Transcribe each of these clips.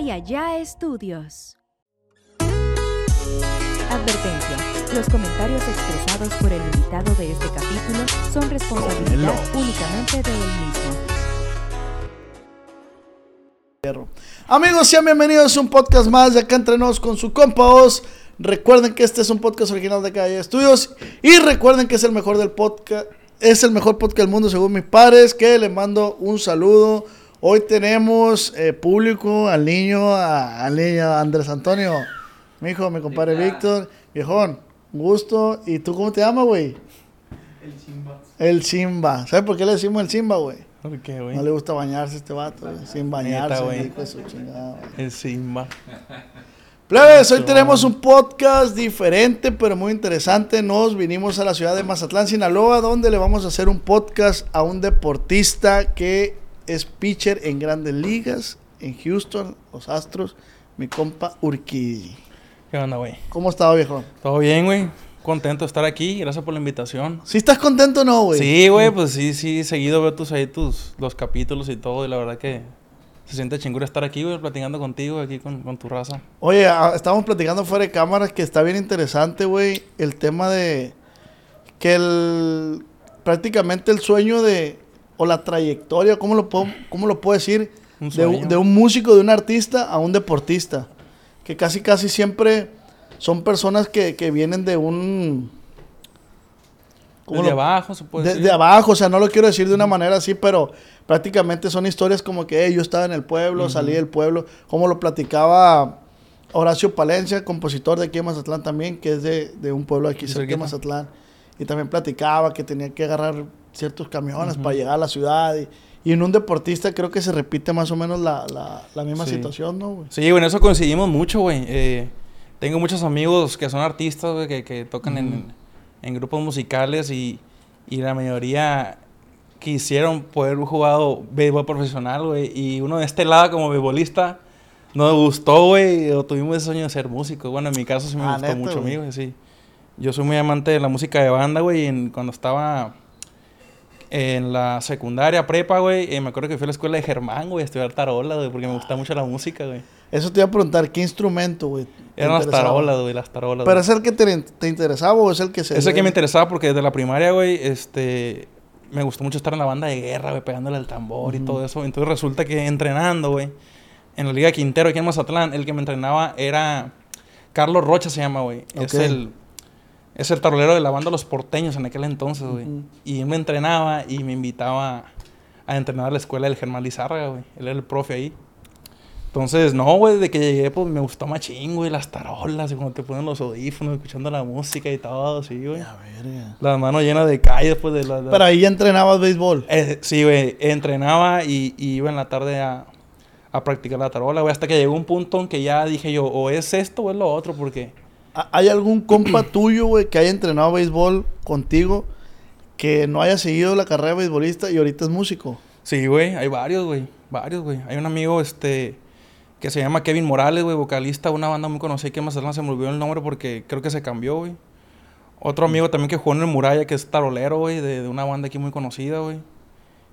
Acá y allá estudios. Advertencia. Los comentarios expresados por el invitado de este capítulo son responsabilidad únicamente de él mismo. Amigos, sean bienvenidos a un podcast más de acá entre nos con su compa Oz. Recuerden que este es un podcast original de Calle Estudios y recuerden que es el mejor del podcast, es el mejor podcast del mundo según mis pares, que le mando un saludo. Hoy tenemos eh, público al niño, a- al niño Andrés Antonio, mi hijo, mi compadre Víctor, viejón, un gusto. ¿Y tú cómo te llamas, güey? El Simba. El Simba. ¿Sabes por qué le decimos el Simba, güey? ¿Por qué, güey? No le gusta bañarse este vato, güey, sin bañarse, güey. El Simba. Plebes, hoy tenemos un podcast diferente, pero muy interesante. Nos vinimos a la ciudad de Mazatlán, Sinaloa, donde le vamos a hacer un podcast a un deportista que es pitcher en grandes ligas, en Houston, los Astros, mi compa Urquidi. ¿Qué onda, güey? ¿Cómo estaba, viejo? ¿Todo bien, güey? Contento de estar aquí. Gracias por la invitación. ¿Sí estás contento o no, güey? Sí, güey, pues sí, sí. Seguido veo tus ahí tus los capítulos y todo. Y la verdad que se siente chingura estar aquí, güey, platicando contigo, aquí con, con tu raza. Oye, ah, estábamos platicando fuera de cámaras que está bien interesante, güey, el tema de que el prácticamente el sueño de o la trayectoria, ¿cómo lo puedo, cómo lo puedo decir? Un de, un- de músico, de un artista a un deportista, que casi casi siempre son personas que, que vienen de un ¿cómo Desde lo- abajo, se puede de, decir. de abajo, o sea, no lo quiero decir de una manera así, pero prácticamente son historias como que "Hey, yo estaba en el pueblo, salí del pueblo, como lo platicaba Horacio Palencia, compositor de aquí de Mazatlán también, que es de, de un pueblo aquí cerca de. Mazatlán, y también platicaba que tenía que agarrar ciertos camiones para llegar a la ciudad, y, y en un deportista creo que se repite más o menos la, la- la misma Sí. situación, ¿no? güey? Sí, en eso coincidimos mucho, güey. Eh, tengo muchos amigos que son artistas, güey, que, que tocan en, en grupos musicales y, y la mayoría quisieron poder haber jugado béisbol profesional, güey. Y uno de este lado, como beisbolista, no me gustó, güey, o tuvimos ese sueño de ser músico. Bueno, en mi caso sí me Ah, gustó ¿neta, mucho a güey? güey, sí. Yo soy muy amante de la música de banda, güey, y en- cuando estaba en la secundaria, prepa, güey, eh, me acuerdo que fui a la escuela de Germán, güey, a estudiar tarola, güey, porque me gusta mucho la música, güey. Eso te iba a preguntar, ¿qué instrumento, güey? Eran las tarolas, güey, las tarolas. ¿Pero güey. es el que te, te interesaba o es el que se... Ese que me interesaba porque desde la primaria, güey, este... Me gustó mucho estar en la banda de guerra, güey, pegándole al tambor y todo eso. Entonces resulta que entrenando, güey, en la Liga Quintero aquí en Mazatlán, el que me entrenaba era... Carlos Rocha se llama, güey. Es el... Es el tarolero de la banda Los Porteños en aquel entonces, güey. Ujú. Y él me entrenaba y me invitaba a entrenar a la escuela del Germán Lizárraga, güey. Él era el profe ahí. Entonces, no, güey, de que llegué, pues me gustó machín, güey, las tarolas, y cuando te ponen los audífonos, escuchando la música y todo, sí, güey. Ya, verga. Las manos llenas de calles, pues de la. de- Pero ahí ya entrenabas béisbol. Eh, sí, güey, entrenaba y, y iba en la tarde a, a practicar la tarola, güey, hasta que llegó un punto en que ya dije yo, o es esto o es lo otro, porque. ¿Ha- ¿Hay algún compa tuyo, güey, que haya entrenado béisbol contigo que no haya seguido la carrera de beisbolista y ahorita es músico? Sí, güey, hay varios, güey, varios, güey. Hay un amigo, este, que se llama Kevin Morales, güey, vocalista de una banda muy conocida que en Mazatlán se me olvidó el nombre porque creo que se cambió, güey. Otro amigo también que jugó en el Muralla, que es tarolero, güey, de, de una banda aquí muy conocida, güey.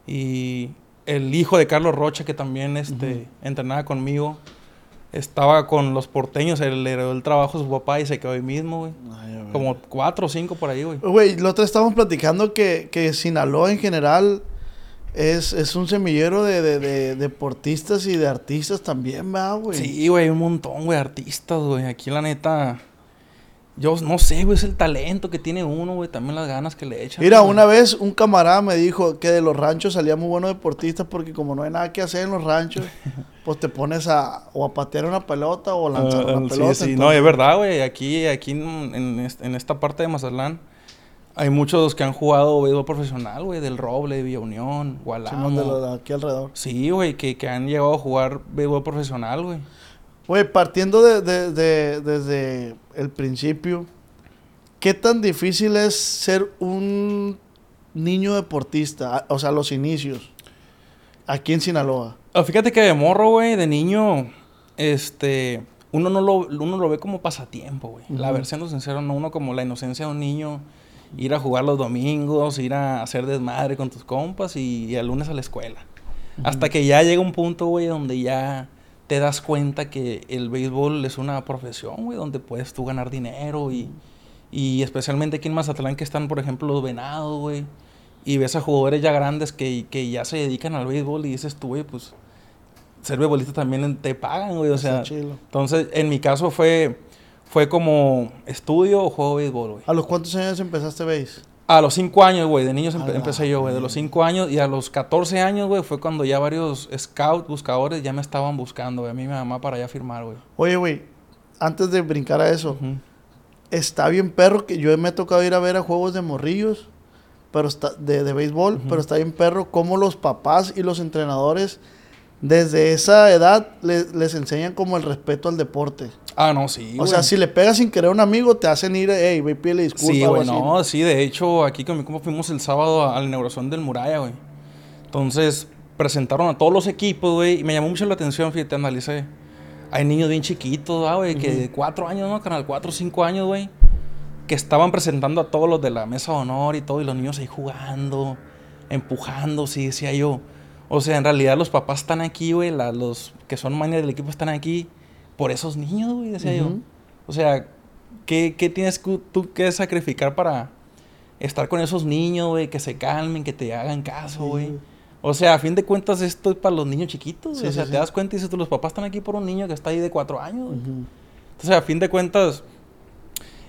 Y el hijo de Carlos Rocha, que también, este, entrenaba conmigo. Estaba con los porteños, él le heredó el trabajo a su papá y se quedó ahí mismo, güey. Como cuatro o cinco por ahí, güey. Güey, otra vez estábamos platicando que, que Sinaloa en general es, es un semillero de, de- de deportistas y de artistas también, ¿verdad, güey? Sí, güey, un montón, güey, artistas, güey. Aquí, la neta, yo no sé, güey, es el talento que tiene uno, güey, también las ganas que le echan. Mira, güey. una vez un camarada me dijo que de los ranchos salía muy buenos deportistas porque como no hay nada que hacer en los ranchos, pues te pones a o a patear una pelota o a lanzar Ah, una sí, pelota. sí, no, entonces- es verdad, güey. Aquí, aquí en, en est- en esta parte de Mazatlán Hay muchos que han jugado béisbol profesional, güey, del Roble, Villa Unión, Gualamo. Simón, de de aquí alrededor. Sí, güey, que, que han llegado a jugar béisbol profesional, güey. Güey, partiendo de, de- de- desde el principio, ¿qué tan difícil es ser un niño deportista? O sea, los inicios. Aquí en Sinaloa. Ah, Fíjate que de morro, güey, de niño, este, uno no lo, uno lo ve como pasatiempo, güey. La Ujú. verdad, siendo sincero, no uno como la inocencia de un niño, ir a jugar los domingos, ir a hacer desmadre con tus compas y, y el lunes a la escuela. Hasta que ya llega un punto, güey, donde ya te das cuenta que el béisbol es una profesión, güey, donde puedes tú ganar dinero y, y especialmente aquí en Mazatlán que están, por ejemplo, los venados, güey. Y ves a jugadores ya grandes que, que ya se dedican al béisbol y dices tú, güey, pues ser beisbolista también te pagan, güey. O sea, entonces en mi caso fue, fue como estudio o juego de béisbol, güey. ¿A los cuántos años empezaste veis? A los 5 años, güey, de niños empe- empecé yo, güey, de los verga. 5 años y a los 14 años, güey, fue cuando ya varios scouts, buscadores ya me estaban buscando, güey, a mí y mi mamá para allá firmar, güey. Oye, güey, antes de brincar a eso, está bien perro que yo me he tocado ir a ver a juegos de morrillos, pero está de, de béisbol, pero está bien perro cómo los papás y los entrenadores desde esa edad le- les enseñan como el respeto al deporte. Ah, no, sí, o güey. sea, si le pegas sin querer a un amigo, te hacen ir, hey, ve y pídele disculpas. Sí, güey, no, sí, de hecho, aquí con mi compa fuimos el sábado a, a la inauguración del Muralla, güey. Entonces, presentaron a todos los equipos, güey, y me llamó mucho la atención, fíjate, analicé. Hay niños bien chiquitos, ah, güey, que de cuatro años, ¿no? Canal cuatro o cinco años, güey, que estaban presentando a todos los de la mesa de honor y todo, y los niños ahí jugando, empujando, sí, decía yo. O sea, en realidad los papás están aquí, güey, la- los que son managers del equipo están aquí por esos niños, güey, decía yo. O sea, ¿qué, qué tienes que- tú que sacrificar para estar con esos niños, güey? Que se calmen, que te hagan caso, Sí. güey. O sea, a fin de cuentas esto es para los niños chiquitos. Sí, o sea, sí, te das cuenta y dices tú, los papás están aquí por un niño que está ahí de cuatro años. güey. Ujú. Entonces, a fin de cuentas,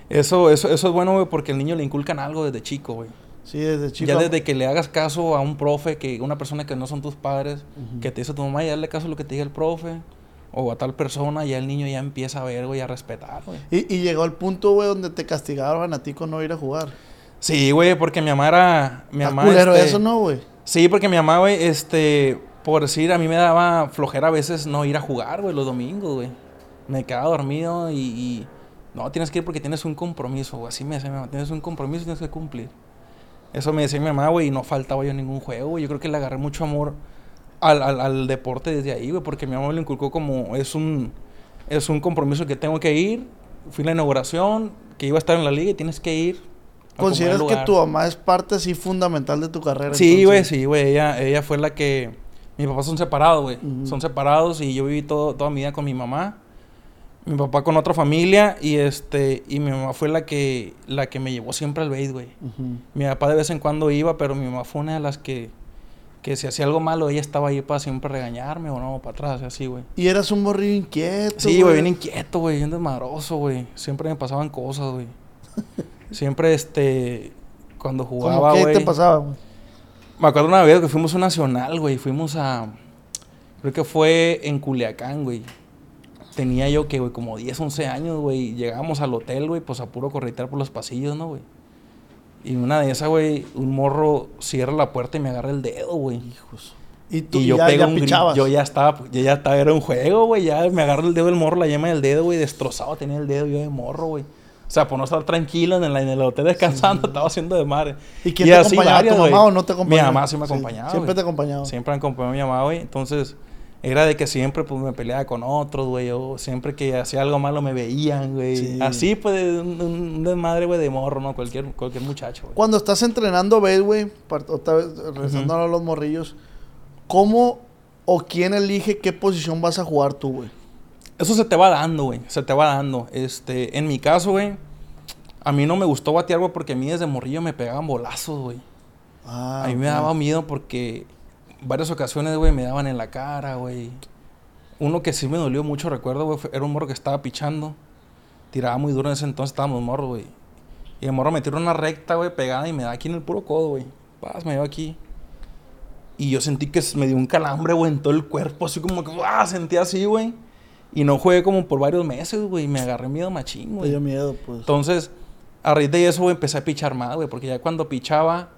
eso, eso, eso es bueno, güey, porque el niño le inculcan algo desde chico, güey. Sí, desde chico. Ya desde que le hagas caso a un profe, que una persona que no son tus padres, que te dice tu mamá, y dale caso a lo que te diga el profe, o a tal persona, ya el niño ya empieza a ver, güey, a respetar, güey. Y, y llegó al punto, güey, donde te castigaron a ti con no ir a jugar. Sí, güey, porque mi mamá era... Mi mamá, culero este, eso, ¿no, güey? Sí, porque mi mamá, güey, este... Por decir, a mí me daba flojera a veces no ir a jugar, güey, los domingos, güey. Me quedaba dormido y, y- No, tienes que ir porque tienes un compromiso, güey. Así me decía mi mamá, tienes un compromiso y tienes que cumplir. Eso me decía mi mamá, güey, y no faltaba yo en ningún juego, güey. Yo creo que le agarré mucho amor al, al, al deporte desde ahí, güey, porque mi mamá me lo inculcó como es un, es un compromiso que tengo que ir. Fui a la inauguración, que iba a estar en la liga y tienes que ir. ¿Consideras que tu mamá es parte así fundamental de tu carrera? Sí, güey, sí, güey. Ella, ella fue la que. Mis papás son separados, güey. Ujú. Son separados y yo viví todo, toda mi vida con mi mamá. Mi papá con otra familia y este y mi mamá fue la que la que me llevó siempre al béis, güey. Mi papá de vez en cuando iba, pero mi mamá fue una de las que que si hacía algo malo ella estaba ahí para siempre regañarme o no, para atrás, así, güey. Y eras un morrillo inquieto. Sí, güey, bien inquieto, güey, bien desmadroso, güey. Siempre me pasaban cosas, güey. Siempre este cuando ¿Cómo jugaba, qué güey. te pasaba, güey? Me acuerdo una vez que fuimos a un nacional, güey. Fuimos a. Creo que fue en Culiacán, güey. Tenía yo que, güey, como 10, 11 años, güey. Llegábamos al hotel, güey, pues a puro corretear por los pasillos, ¿no, güey? Y una de esas, güey, un morro cierra la puerta y me agarra el dedo, güey. Hijos. Y tú Y yo ya, pego ya un grito. pichabas. Yo ya estaba, yo ya estaba, era un juego, güey. Ya me agarra el dedo el morro, la yema del dedo, güey, destrozado. Tenía el dedo yo de morro, güey. O sea, por no estar tranquilo en el, en el hotel descansando, estaba haciendo de madre. ¿Y quién te así acompañaba? varias, ¿Tu mamá o no te acompañaba? Mi mamá sí me acompañaba. Siempre güey. te acompañaba. Siempre me acompañó mi mamá, güey. Entonces, era de que siempre pues me peleaba con otros, güey. O siempre que hacía algo malo me veían, güey. Sí. Así, pues, un, un desmadre, güey, de morro, ¿no? Cualquier, cualquier muchacho, güey. Cuando estás entrenando béis, güey, otra vez regresando a los morrillos, ¿cómo o quién elige qué posición vas a jugar tú, güey? Eso se te va dando, güey. Se te va dando. Este, en mi caso, güey, a mí no me gustó batear, güey, porque a mí desde morrillo me pegaban bolazos, güey. Ah, a mí me daba miedo porque varias ocasiones, güey, me daban en la cara, güey. Uno que sí me dolió mucho, recuerdo, güey, era un morro que estaba pichando. Tiraba muy duro en ese entonces, estábamos morros, güey. Y el morro me tiró una recta, güey, pegada y me da aquí en el puro codo, güey. Paz, me dio aquí. Y yo sentí que me dio un calambre, güey, en todo el cuerpo, así como que, ¡ah! Sentí así, güey. Y no jugué como por varios meses, güey. y Me agarré miedo machín, güey. dio miedo, pues. Entonces, a raíz de eso, güey, empecé a pichar más, güey, porque ya cuando pichaba,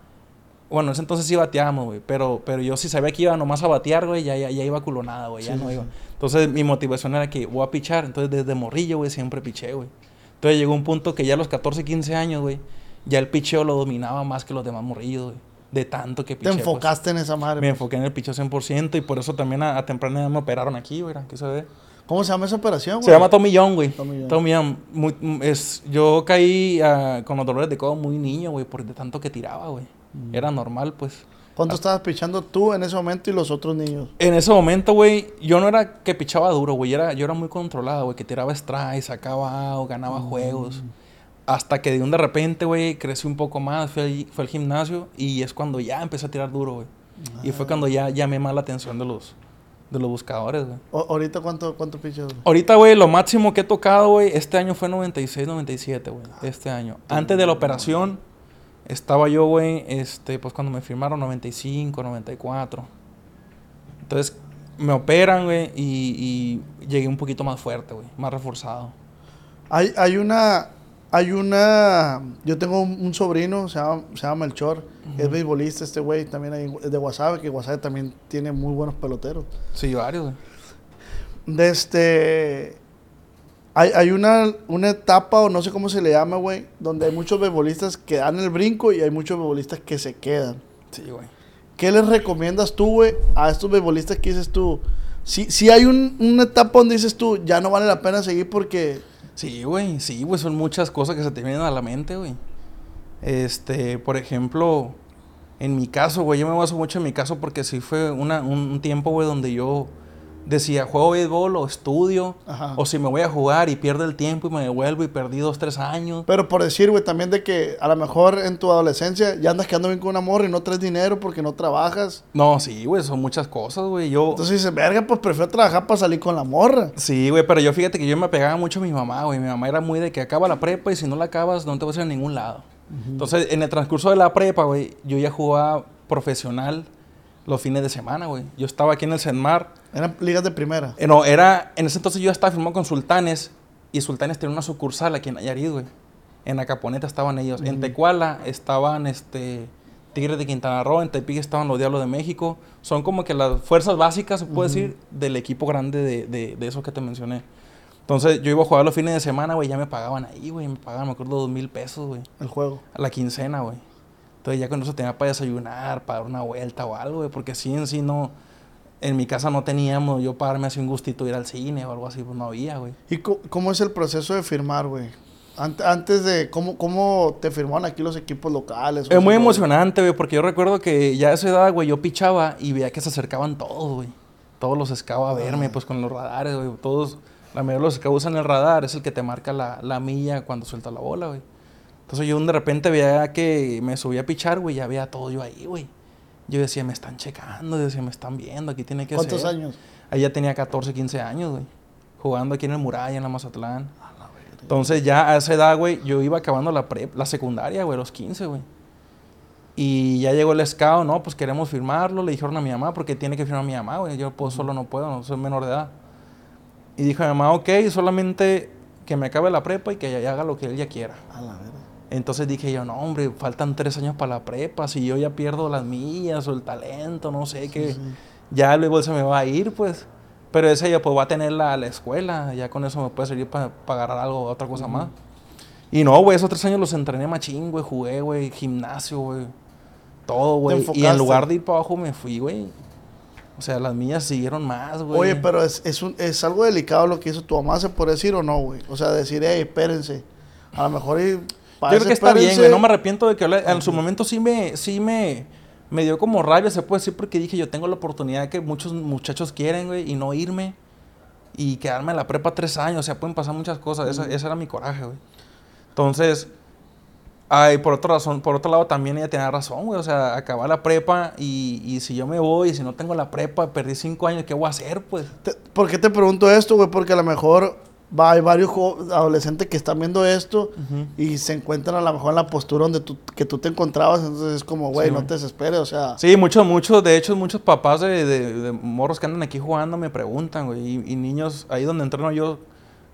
bueno, en ese entonces sí bateábamos, güey, pero, pero yo sí sabía que iba nomás a batear, güey, ya, ya, ya iba culonada, güey, ya Sí, no sí, iba. Entonces mi motivación era que voy a pichar, entonces desde morrillo, güey, siempre piché, güey. Entonces llegó un punto que ya a los 14, 15 años, güey, ya el picheo lo dominaba más que los demás morrillos, güey, de tanto que Te piché. pues. enfocaste en esa madre. Me pues. enfoqué en el picheo 100% y por eso también a, a temprana edad me operaron aquí, güey, aquí se ve. ¿Cómo se llama esa operación, güey? Se llama Tommy John, güey. Tommy John. Tommy John. Muy- es, yo caí ah, con los dolores de codo muy niño, güey, por de tanto que tiraba, güey. Mm. Era normal, pues. ¿Cuánto estabas pichando tú en ese momento y los otros niños? En ese momento, güey, yo no era que pichaba duro, güey. Era, yo era muy controlado, güey, que tiraba strikes, sacaba out, ganaba Mm. juegos. Hasta que de un de repente, güey, crecí un poco más, fui al, fui al gimnasio y es cuando ya empecé a tirar duro, güey. Y Ah. fue cuando ya llamé más la atención de los, de los buscadores, güey. O- ¿Ahorita cuánto, cuánto pichas? güey? Ahorita, güey, lo máximo que he tocado, güey, este año fue 96, 97, güey. Este año. Antes de la operación, estaba yo, güey, este, pues cuando me firmaron 95, 94. Entonces, me operan, güey, y, y llegué un poquito más fuerte, güey, más reforzado. Hay, hay una... Hay una... Yo tengo un, un sobrino, se llama, se llama Melchor. Es beisbolista este güey, también hay, es de Guasave, que Guasave también tiene muy buenos peloteros. Sí, varios, güey. De este... Hay, hay una, una etapa, o no sé cómo se le llama, güey, donde hay muchos beisbolistas que dan el brinco y hay muchos beisbolistas que se quedan. Sí, güey. ¿Qué les recomiendas tú, güey, a estos beisbolistas que dices tú? Si, si hay un- una etapa donde dices tú, ya no vale la pena seguir porque... Sí, güey, sí, güey, son muchas cosas que se te vienen a la mente, güey. Este, por ejemplo, en mi caso, güey, yo me baso mucho en mi caso porque sí fue una, un, un tiempo, güey, donde yo decía, juego béisbol o estudio, Ajá. o si me voy a jugar y pierdo el tiempo y me devuelvo y perdí dos, tres años. Pero por decir, güey, también de que a lo mejor en tu adolescencia ya andas quedando bien con una morra y no traes dinero porque no trabajas. No, sí, güey, son muchas cosas, güey. Yo, Entonces dices, verga, pues prefiero trabajar para salir con la morra. Sí, güey, pero yo fíjate que yo me pegaba mucho a mi mamá, güey. Mi mamá era muy de que acaba la prepa y si no la acabas no te vas a ir a ningún lado. Entonces, en el transcurso de la prepa, güey, yo ya jugaba profesional los fines de semana, güey. Yo estaba aquí en el Senmar. Eran ligas de primera. Eh, no, era... En ese entonces yo estaba firmado con Sultanes y Sultanes tenía una sucursal aquí en Nayarit, güey. En Acaponeta estaban ellos. En Tecuala estaban, este... Tigres de Quintana Roo, en Tepic estaban los Diablos de México. Son como que las fuerzas básicas, se puede decir, del equipo grande de, de, de eso que te mencioné. Entonces, yo iba a jugar los fines de semana, güey, ya me pagaban ahí, güey. Me pagaban, me acuerdo, dos mil pesos, güey. El juego. A la quincena, güey. Entonces, ya con eso tenía para desayunar, para dar una vuelta o algo, güey. Porque sí, en sí no... En mi casa no teníamos yo pagarme así un gustito ir al cine o algo así, pues no había, güey. ¿Y cómo es el proceso de firmar, güey? Ant- antes de, ¿cómo, ¿cómo te firmaron aquí los equipos locales? Es muy emocionante, güey, porque yo recuerdo que ya a esa edad, güey, yo pichaba y veía que se acercaban todos, güey. Todos los scouts a verme, pues con los radares, güey. Todos, la mayoría de los scouts usan el radar, es el que te marca la, la milla cuando suelta la bola, güey. Entonces yo de repente veía que me subía a pichar, güey, ya veía todo yo ahí, güey. Yo decía, me están checando, yo decía, me están viendo, aquí tiene que ¿Cuántos ser. años? Ahí ya tenía 14, 15 años, güey. Jugando aquí en el Muralla, en la Mazatlán. Entonces ya a esa edad, güey, yo iba acabando la prep, la secundaria, güey, los 15, güey. Y ya llegó el scout, no, pues queremos firmarlo. Le dijeron a mi mamá, porque tiene que firmar mi mamá, güey. Yo pues, solo no puedo, no soy menor de edad. Y dijo mi mamá, ok, solamente que me acabe la prepa y que ella haga lo que él ya quiera. A la verga. Entonces dije yo, no, hombre, faltan tres años para la prepa. Si yo ya pierdo las millas o el talento, no sé, que ya luego se me va a ir, pues. Pero ese ya pues va a tener la, la escuela. Ya con eso me puede servir para agarrar algo, otra cosa más. Y no, güey, esos tres años los entrené machín, güey. Jugué, güey, gimnasio, güey. Todo, güey. Y en lugar de ir para abajo me fui, güey. O sea, las millas siguieron más, güey. Oye, pero es, es, un- es algo delicado lo que hizo tu mamá, ¿se puede decir o no, güey? O sea, decir, hey, espérense. A lo mejor y... Yo creo que está bien, güey. No me arrepiento de que hablé- en su momento sí me, sí me, me dio como rabia, se puede decir, porque dije, yo tengo la oportunidad que muchos muchachos quieren, güey, y no irme. Y quedarme en la prepa tres años. O sea, pueden pasar muchas cosas. Esa, ese era mi coraje, güey. Entonces, ay, por otra razón, por otro lado también ella tenía razón, güey. O sea, acabar la prepa y, y si yo me voy y si no tengo la prepa, perdí cinco años, ¿qué voy a hacer, pues? Te- ¿Por qué te pregunto esto, güey? Porque a lo mejor va, hay varios adolescentes que están viendo esto y se encuentran a lo mejor en la postura donde tú, que tú te encontrabas. Entonces es como, güey, Sí, no te desesperes, o sea... Sí, muchos, muchos, de hecho, muchos papás de, de- de morros que andan aquí jugando me preguntan, güey, y, y niños, ahí donde entreno yo,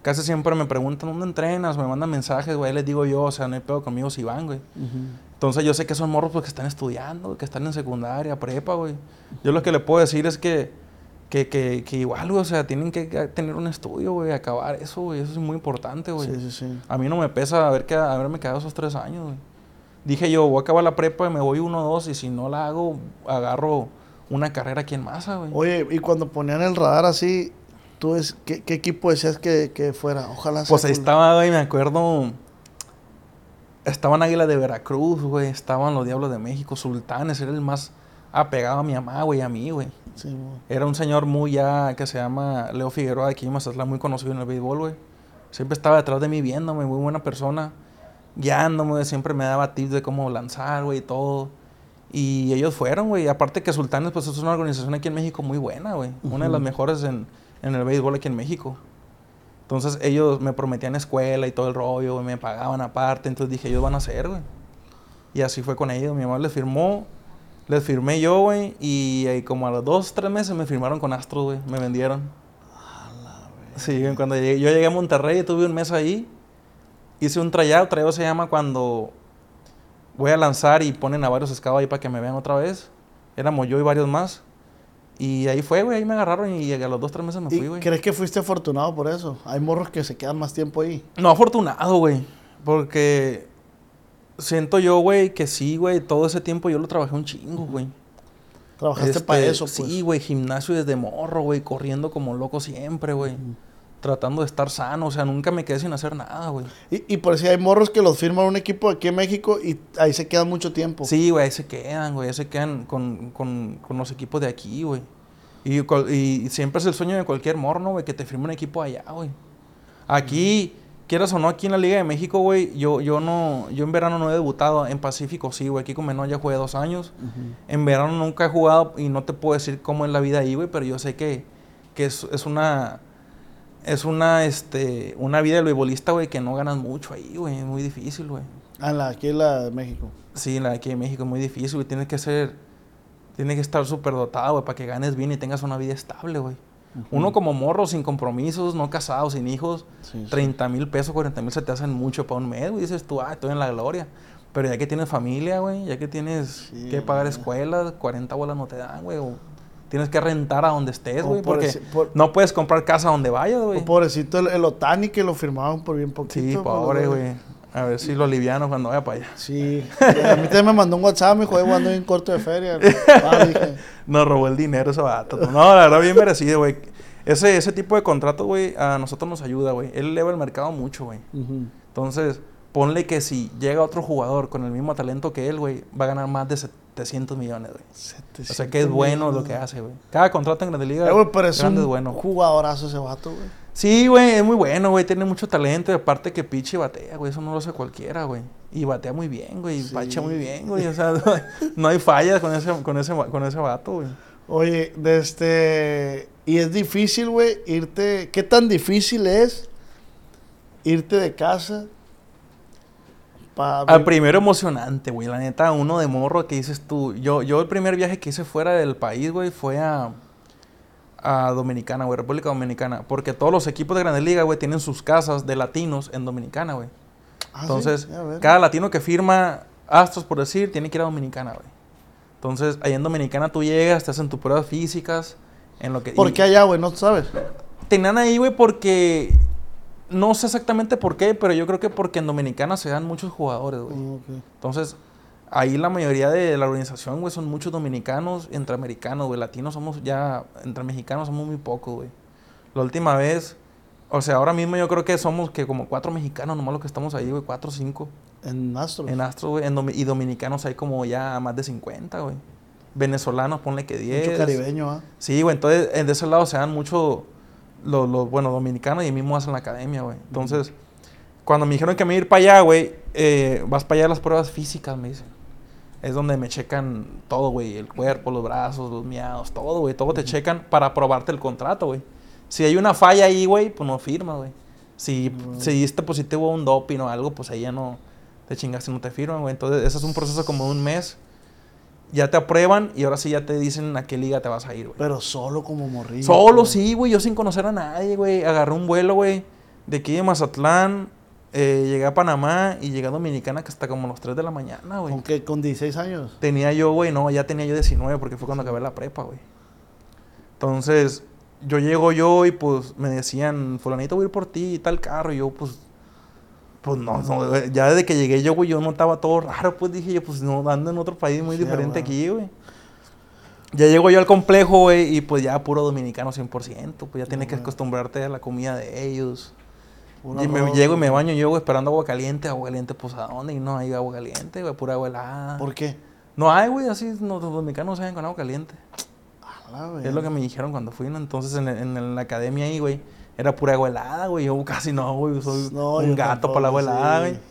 casi siempre me preguntan, ¿dónde entrenas? Me mandan mensajes, güey, les digo yo, o sea, no hay pedo conmigo si van, güey. Entonces yo sé que son morros pues, que están estudiando, que están en secundaria, prepa, güey. Yo lo que le puedo decir es que, que, que, que igual, güey, o sea, tienen que tener un estudio, güey, acabar eso, güey. Eso es muy importante, güey. Sí, sí, sí. A mí no me pesa haber haberme quedado esos tres años, güey. Dije yo, voy a acabar la prepa y me voy uno o dos, y si no la hago, agarro una carrera aquí en masa, güey. Oye, y cuando ponían el radar así, ¿tú es, qué, qué equipo decías que, que fuera? Ojalá sea Pues ahí estaba, güey, me acuerdo. Estaban Águilas de Veracruz, güey. Estaban los Diablos de México, Sultanes. Era el más apegado a mi mamá, güey, a mí, güey. Sí. Era un señor muy ya que se llama Leo Figueroa de aquí en Mazatlán, muy conocido en el béisbol, güey. Siempre estaba detrás de mí viéndome, muy buena persona. Guiándome, siempre me daba tips de cómo lanzar, güey, y todo. Y ellos fueron, güey. Aparte que Sultanes, pues es una organización aquí en México muy buena, güey. Una de las mejores en, en el béisbol aquí en México. Entonces ellos me prometían escuela y todo el rollo, güey, me pagaban aparte. Entonces dije, ellos van a hacer, güey. Y así fue con ellos. Mi mamá les firmó, les firmé yo, güey. Y, ahí como a los dos, tres meses me firmaron con Astros, güey. Me vendieron. Sí, güey, cuando llegué- yo llegué a Monterrey, tuve un mes ahí. Hice un tryout. Tryout se llama cuando voy a lanzar y ponen a varios scouts ahí para que me vean otra vez. Éramos yo y varios más. Y ahí fue, güey. Ahí me agarraron y a los dos, tres meses me ¿Y fui, güey. crees que fuiste afortunado por eso? Hay morros que se quedan más tiempo ahí. No, afortunado, güey. Porque siento yo, güey, que sí, güey. Todo ese tiempo yo lo trabajé un chingo, güey. Trabajaste Este, para eso, pues. Sí, güey, gimnasio desde morro, güey. Corriendo como loco siempre, güey. Tratando de estar sano. O sea, nunca me quedé sin hacer nada, güey. Y, y por si hay morros que los firman un equipo aquí en México y ahí se quedan mucho tiempo. Sí, güey, ahí se quedan, güey. Ahí se quedan con, con, con los equipos de aquí, güey. Y, y siempre es el sueño de cualquier morno, güey, que te firme un equipo allá, güey. Aquí, quieras o no, aquí en la Liga de México, güey, yo, yo no, yo en verano no he debutado. En Pacífico sí, güey. Aquí con Menor ya jugué dos años. En verano nunca he jugado y no te puedo decir cómo es la vida ahí, güey, pero yo sé que, que es, es una... Es una, este, una vida de beisbolista, güey, que no ganas mucho ahí, güey. Es muy difícil, güey. Ah, en la, aquí en la de México. Sí, la de aquí en México es muy difícil, güey. Tienes que ser. Tienes que estar súper dotado, güey, para que ganes bien y tengas una vida estable, güey. Uno como morro, sin compromisos, no casado, sin hijos, Sí, sí. 30 mil pesos, 40 mil se te hacen mucho para un mes, güey. Dices tú, ah, estoy en la gloria. Pero ya que tienes familia, güey, ya que tienes Sí, que pagar escuelas, 40 bolas no te dan, güey. O tienes que rentar a donde estés, güey, por porque por- no puedes comprar casa donde vayas, güey. Pobrecito el, el Otani que lo firmaban por bien poquito. Sí, pues, pobre, los- güey. A ver si lo aliviano cuando vaya para allá. Sí. a mí también me mandó un WhatsApp, me dijo, "Eh, ando en corto de feria. Ah, dije, Nos robó el dinero ese vato. No, la verdad, bien merecido, güey. Ese, ese tipo de contrato, güey, a nosotros nos ayuda, güey. Él eleva el mercado mucho, güey. Entonces, ponle que si llega otro jugador con el mismo talento que él, güey, va a ganar más de 700 millones, güey. O sea que es 700 bueno lo que hace, güey. Cada contrato en Grande Liga Eh, güey, pero es grande un es bueno. jugadorazo ese vato, güey. Sí, güey, es muy bueno, güey. Tiene mucho talento y aparte que piche y batea, güey. Eso no lo hace cualquiera, güey. Y batea muy bien, güey. Sí. pacha muy bien, güey. O sea, no hay, no hay fallas con ese, con ese, con ese vato, güey. Oye, de este... Y es difícil, güey, irte... ¿Qué tan difícil es irte de casa? Pa- Al primero emocionante, güey. La neta, uno de morro que dices tú. Yo, yo el primer viaje que hice fuera del país, güey, fue a, a Dominicana, güey, República Dominicana. Porque todos los equipos de Grandes Ligas, güey, tienen sus casas de latinos en Dominicana, güey. Ah, Entonces, cada latino que firma Astros, por decir, tiene que ir a Dominicana, güey. Entonces, ahí en Dominicana tú llegas, te hacen tus pruebas físicas. En lo que, ¿Por y- qué allá, güey? No sabes. Tenían ahí, güey, porque. No sé exactamente por qué, pero yo creo que porque en Dominicana se dan muchos jugadores, güey. Ok. Entonces, ahí la mayoría de la organización, güey, son muchos dominicanos, entre americanos, güey. Latinos somos ya, entre mexicanos somos muy pocos, güey. La última vez, o sea, ahora mismo yo creo que somos que como cuatro mexicanos, nomás los que estamos ahí, güey, cuatro o cinco. En Astros. En Astro, güey, y dominicanos hay como ya más de 50, güey. Venezolanos, ponle que 10. Mucho caribeño, ¿ah? Sí, güey, entonces en de ese lado se dan mucho los, los bueno, dominicanos y mismo hacen la academia, güey. Entonces, cuando me dijeron que me iba a ir para allá, güey, eh, vas para allá a las pruebas físicas, me dicen. Es donde me checan todo, güey, el cuerpo, los brazos, los miados, todo, güey, todo te checan para aprobarte el contrato, güey. Si hay una falla ahí, güey, pues no firma, güey. Si, si diste positivo a un doping o algo, pues ahí ya no te chingaste, no te firman, güey. Entonces, ese es un proceso como de un mes. Ya te aprueban y ahora sí ya te dicen a qué liga te vas a ir, güey. Pero solo como morrillo. Solo, sí, güey. Yo sin conocer a nadie, güey. Agarré un vuelo, güey. De aquí de Mazatlán, eh, llegué a Panamá y llegué a Dominicana que hasta como los 3 de la mañana, güey. ¿Con qué? ¿Con 16 años? Tenía yo, güey, no, ya tenía yo 19 porque fue cuando acabé la prepa, güey. Entonces, yo llego yo y pues me decían, fulanito voy a ir por ti y tal carro. Y yo, pues, pues no, no, ya desde que llegué yo, güey, yo notaba todo raro, pues dije yo, pues no, ando en otro país muy Sí, diferente aquí, güey. Ya llego yo al complejo, güey, y pues ya puro dominicano 100%, pues ya tienes que acostumbrarte a la comida de ellos. Puro y me arroz, llego y me baño yo, güey, esperando agua caliente, agua caliente, pues a dónde, y no hay agua caliente, güey, pura agua helada. ¿Por qué? No hay, güey, así no, los dominicanos se ven con agua caliente. Es lo que me dijeron cuando fui, ¿no? Entonces en, en- en la academia ahí, güey, era pura agua helada, güey. Yo casi no, güey. Soy No, un gato por la agua helada, sí. güey.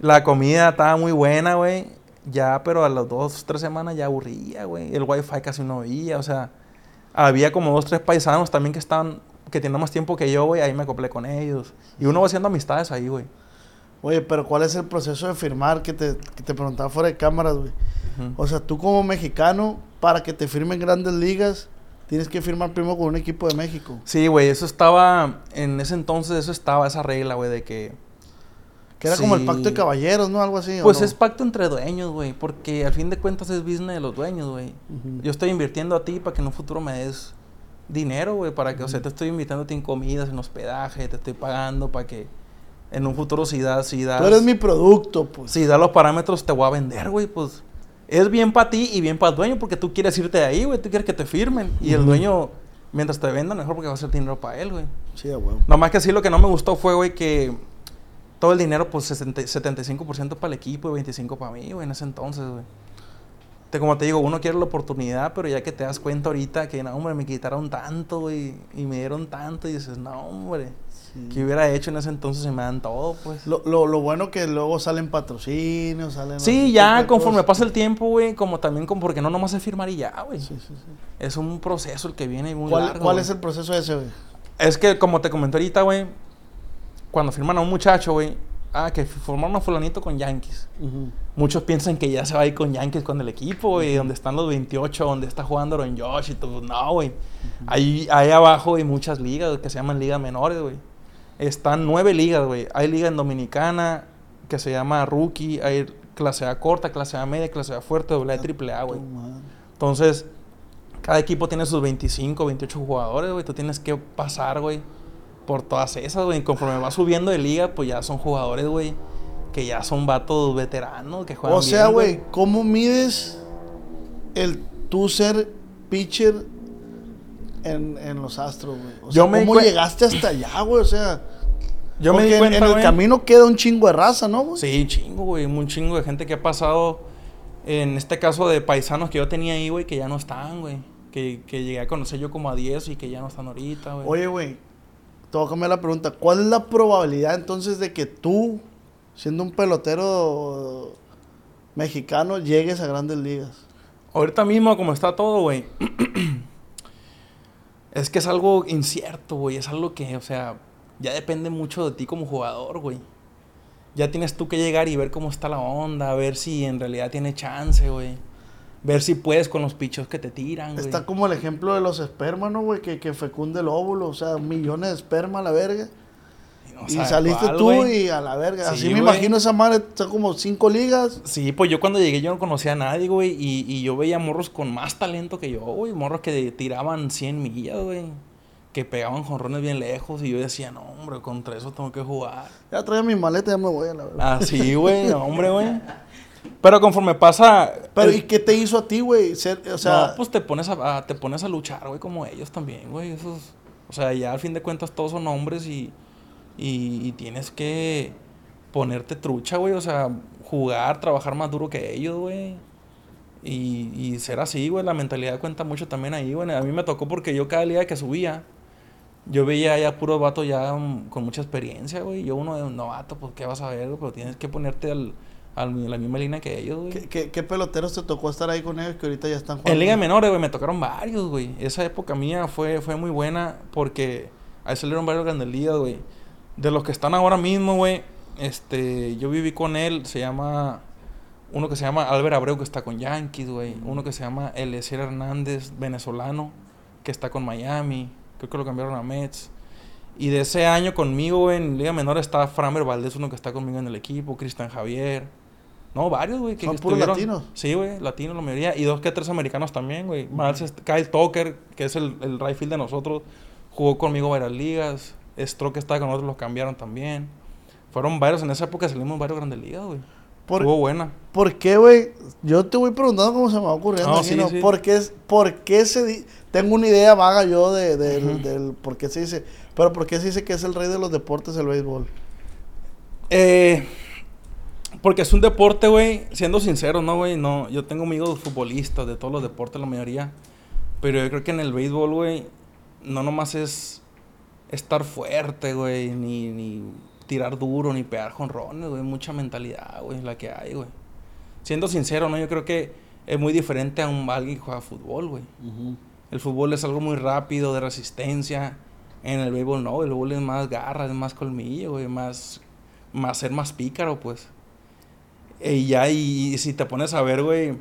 La comida estaba muy buena, güey. Ya, pero a las dos, tres semanas ya aburría, güey. El wifi casi no había, o sea. Había como dos, tres paisanos también que estaban, que tenían más tiempo que yo, güey. Ahí me acoplé con ellos. Y uno va haciendo amistades ahí, güey. Oye, pero ¿cuál es el proceso de firmar que te, que te preguntaba fuera de cámaras, güey? O sea, tú como mexicano, para que te firmen grandes ligas, tienes que firmar primero con un equipo de México. Sí, güey, eso estaba, en ese entonces eso estaba, esa regla, güey, de que... Que era como el pacto de caballeros, ¿no? Algo así. ¿o Pues no? es pacto entre dueños, güey, porque al fin de cuentas es business de los dueños, güey. Ujú. Yo estoy invirtiendo a ti para que en un futuro me des dinero, güey, para que, o sea, te estoy invitando a ti en comidas, en hospedaje, te estoy pagando para que en un futuro si das, si das, Tú eres mi producto, pues. si das los parámetros te voy a vender, güey, pues es bien para ti y bien para el dueño porque tú quieres irte de ahí, güey, tú quieres que te firmen y el dueño mientras te venda mejor porque va a ser dinero para él, güey. Sí, a huevo. Nada más que así lo que no me gustó fue, güey, que todo el dinero, pues 60 75% para el equipo y 25% para mí, güey, en ese entonces, güey. Te, como te digo, uno quiere la oportunidad, pero ya que te das cuenta ahorita que, no, hombre, me quitaron tanto, güey, y me dieron tanto, y dices, no, hombre, Sí. ¿qué hubiera hecho en ese entonces si me dan todo, pues? Lo, lo, lo bueno que luego salen patrocinios, salen... sí, ya conforme pasa el tiempo, güey, como también, como porque no nomás es firmar y ya, güey. Sí, sí, sí. Es un proceso el que viene muy ¿Cuál, largo, cuál es el proceso ese, güey? Es que, como te comenté ahorita, güey, cuando firman a un muchacho, güey, ah, que formaron a fulanito con Yankees. Muchos piensan que ya se va a ir con Yankees con el equipo, güey, donde están los 28, donde está jugando Aaron Josh y todo. No, güey. ahí, ahí abajo hay muchas ligas que se llaman ligas menores, güey. Están nueve ligas, güey. Hay liga en Dominicana que se llama Rookie, hay clase A corta, clase A media, clase A fuerte, doble A, triple A, güey. Entonces, cada equipo tiene sus 25, 28 jugadores, güey. Tú tienes que pasar, güey, por todas esas, güey. Conforme vas subiendo de liga, pues ya son jugadores, güey, que ya son vatos veteranos, que juegan O sea, güey, ¿cómo mides el tú ser pitcher en, en los Astros, güey? O sea, Yo me ¿cómo llegaste hasta allá, güey? O sea, Yo me di en- cuenta, en, el camino queda un chingo de raza, ¿no, güey? Sí, chingo, güey. Un chingo de gente que ha pasado. En este caso de paisanos que yo tenía ahí, güey, que ya no están, güey. Que, que llegué a conocer yo como a 10 y que ya no están ahorita, güey. Oye, güey, te voy a cambiar la pregunta. ¿Cuál es la probabilidad entonces de que tú, siendo un pelotero mexicano, llegues a grandes ligas? Ahorita mismo, como está todo, güey. es que es algo incierto, güey. Es algo que, o sea, ya depende mucho de ti como jugador, güey. Ya tienes tú que llegar y ver cómo está la onda, ver si en realidad tiene chance, güey. Ver si puedes con los pichos que te tiran, güey. Está como el ejemplo de los espermas, ¿no, güey? Que, que fecunde el óvulo, o sea, millones de esperma a la verga. y saliste cuál, tú güey. y a la verga. Sí, Así me güey. imagino esa madre, son como cinco ligas. Sí, pues yo cuando llegué yo no conocía a nadie, güey. Y, y yo veía morros con más talento que yo, güey. Morros que tiraban 100 millas, güey. Que pegaban jonrones bien lejos. Y yo decía, no, hombre, contra eso tengo que jugar. Ya traía mi maleta, ya me voy a la verga. Así, güey, no, hombre, güey. Pero conforme pasa. Pero, ¿y qué te hizo a ti, güey? O sea, no, pues te pones a, a- te pones a luchar, güey, como ellos también, güey. Esos, o sea, ya al fin de cuentas todos son hombres y, y, y tienes que ponerte trucha, güey. O sea, jugar, trabajar más duro que ellos, güey. Y, y ser así, güey. La mentalidad cuenta mucho también ahí, güey. A mí me tocó porque yo cada día que subía, yo veía ya puros vatos ya mm, con mucha experiencia, güey. Yo uno de novato, pues, ¿qué vas a ver, güey? Pero tienes que ponerte al, al- la misma línea que ellos, güey. ¿qué, qué, qué peloteros te tocó estar ahí con ellos que ahorita ya están jugando? En Liga Menores, güey, me tocaron varios, güey. Esa época mía fue, fue muy buena porque ahí salieron varios grandes ligas, güey. De los que están ahora mismo, güey, este, yo viví con él, se llama, uno que se llama Albert Abreu, que está con Yankees, güey. Uno que se llama Eliezer Hernández, venezolano, que está con Miami. Creo que lo cambiaron a Mets. Y de ese año conmigo, güey, en Liga Menor está Framer Valdés, uno que está conmigo en el equipo, Cristian Javier. No, varios, güey. que- Son puros latinos. Sí, güey, latinos la mayoría. Y dos que tres americanos también, güey. Este, Kyle Tucker, que es el, el right field de nosotros, jugó conmigo varias ligas. Stroke que estaba con nosotros, los cambiaron también. Fueron varios, en esa época salimos varios grandes ligas, güey. Por- Estuvo buena. ¿Por qué, güey? Yo te voy preguntando cómo se me va ocurriendo. No, sí, ¿no? sí. ¿Por, qué, por qué se di- Tengo una idea vaga yo de, del, del por qué se dice... Pero ¿por qué se dice que es el rey de los deportes el béisbol? Eh, porque es un deporte, güey, siendo sincero, ¿no, güey? No, yo tengo amigos futbolistas de todos los deportes, la mayoría. Pero yo creo que en el béisbol, güey, no nomás es estar fuerte, güey, ni, ni tirar duro, ni pegar jonrones, güey. Mucha mentalidad, güey, la que hay, güey. Siendo sincero, ¿no? Yo creo que es muy diferente a un alguien que juega fútbol, güey. El fútbol es algo muy rápido, de resistencia. En el béisbol no, el béisbol es más garra, es más colmillo, güey, más, más ser más pícaro, pues. Y ya, y, y si te pones a ver, güey,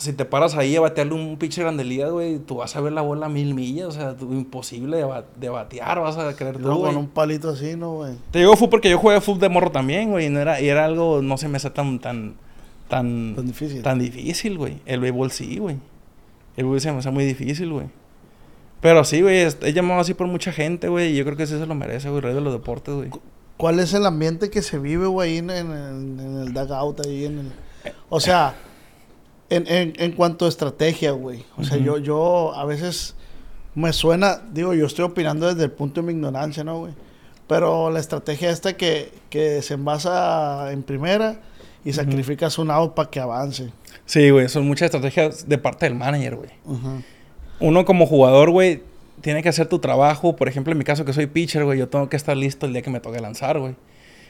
si te paras ahí a batearle un pinche grande liga, güey, tú vas a ver la bola a mil millas, o sea, tú- imposible de, ba- de batear, vas a creer güey. con un palito así, ¿no, güey? Te digo fútbol porque yo jugué fútbol de morro también, güey, y no era, y era algo, no se me hace tan, tan, tan, Tan difícil. tan difícil, güey. El béisbol sí, güey. El béisbol se me hace muy difícil, güey. Pero sí, güey, es, llamado así por mucha gente, güey, y yo creo que sí se lo merece, güey, rey de los deportes, güey. ¿Cuál es el ambiente que se vive, güey, en, en el dugout, ahí en el... O sea, en, en, en cuanto a estrategia, güey. O sea, yo, yo a veces me suena, digo, yo estoy opinando desde el punto de mi ignorancia, ¿no, güey? Pero la estrategia esta que, que se envasa en primera y sacrificas un out para que avance. Sí, güey, son muchas estrategias de parte del manager, güey. Uno como jugador, güey, tiene que hacer tu trabajo. Por ejemplo, en mi caso que soy pitcher, güey, yo tengo que estar listo el día que me toque lanzar, güey.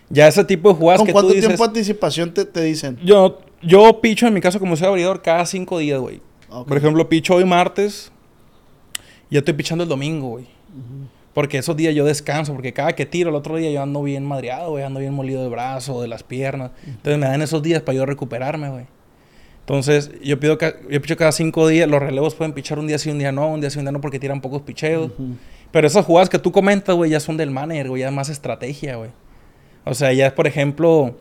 Ya ese tipo de jugadas ¿Con que cuánto tú dices... tiempo de anticipación te, te dicen? Yo, yo picho en mi caso como soy abridor cada cinco días, güey. Ok. Por ejemplo, picho hoy martes. Y estoy pichando el domingo, güey. Porque esos días yo descanso. Porque cada que tiro el otro día yo ando bien madreado, güey. Ando bien molido de brazo, de las piernas. Entonces me dan esos días para yo recuperarme, güey. Entonces yo pido yo picho cada cinco días. Los relevos pueden pichar un día sí, un día no. Un día sí, un día no porque tiran pocos picheos. Pero esas jugadas que tú comentas, güey, ya son del manager, güey. Ya es más estrategia, güey. O sea, ya es, por ejemplo,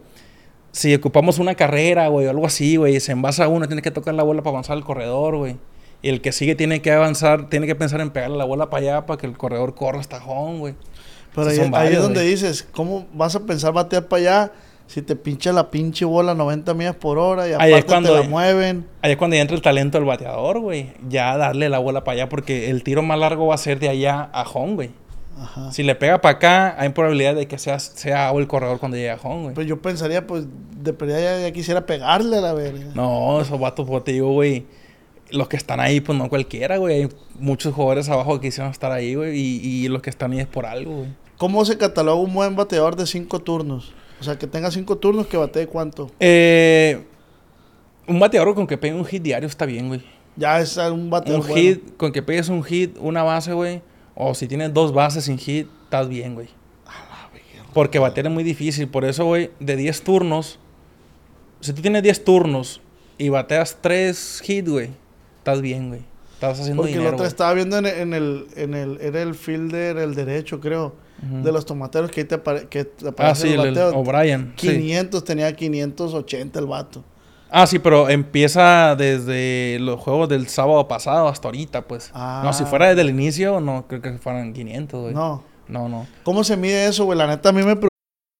si ocupamos una carrera, güey, o algo así, güey, se envasa uno, tiene que tocar la bola para avanzar al corredor, güey. Y el que sigue tiene que avanzar, tiene que pensar en pegarle la bola para allá para que el corredor corra hasta home, güey. Pero ahí, es donde dices, ¿cómo vas a pensar batear para allá si te pincha la pinche bola a 90 millas por hora y Ahí es aparte cuando- te la mueven? Ahí es cuando ya entra el talento del bateador, güey. Ya darle la bola para allá porque el tiro más largo va a ser de allá a home, güey. Ajá. Si le pega para acá, hay probabilidad de que sea, sea el corredor cuando llegue a home, güey. Pues yo pensaría, pues, de perdida ya, ya quisiera pegarle a la verga. No, esos vatos, pues, te digo, güey. Los que están ahí, pues no cualquiera, güey. Hay muchos jugadores abajo que quisieron estar ahí, güey. Y, y los que están ahí es por algo, güey. ¿Cómo se cataloga un buen bateador de cinco turnos? O sea, que tenga cinco turnos, que batee cuánto. Eh, un bateador con que pegue un hit diario está bien, güey. Ya es un bateador Un bueno. hit, con que pegues un hit, una base, güey. O si tienes dos bases sin hit, estás bien, güey. Porque batear es muy difícil. Por eso, güey, de 10 turnos, si tú tienes 10 turnos y bateas 3 hits, güey, estás bien, güey. Estás haciendo Porque el dinero. otro güey. estaba viendo en, en el, en el, era el fielder, el derecho, creo, de los tomateros que ahí te, apare- que te Ah, aparece sí, el, el. O'Brien. sí. 500, tenía 580 el vato. Ah, sí, pero empieza desde los juegos del sábado pasado hasta ahorita, pues. Ah. No, si fuera desde el inicio, no creo que fueran 500, güey. No. No, no. ¿Cómo se mide eso, güey? La neta a mí me.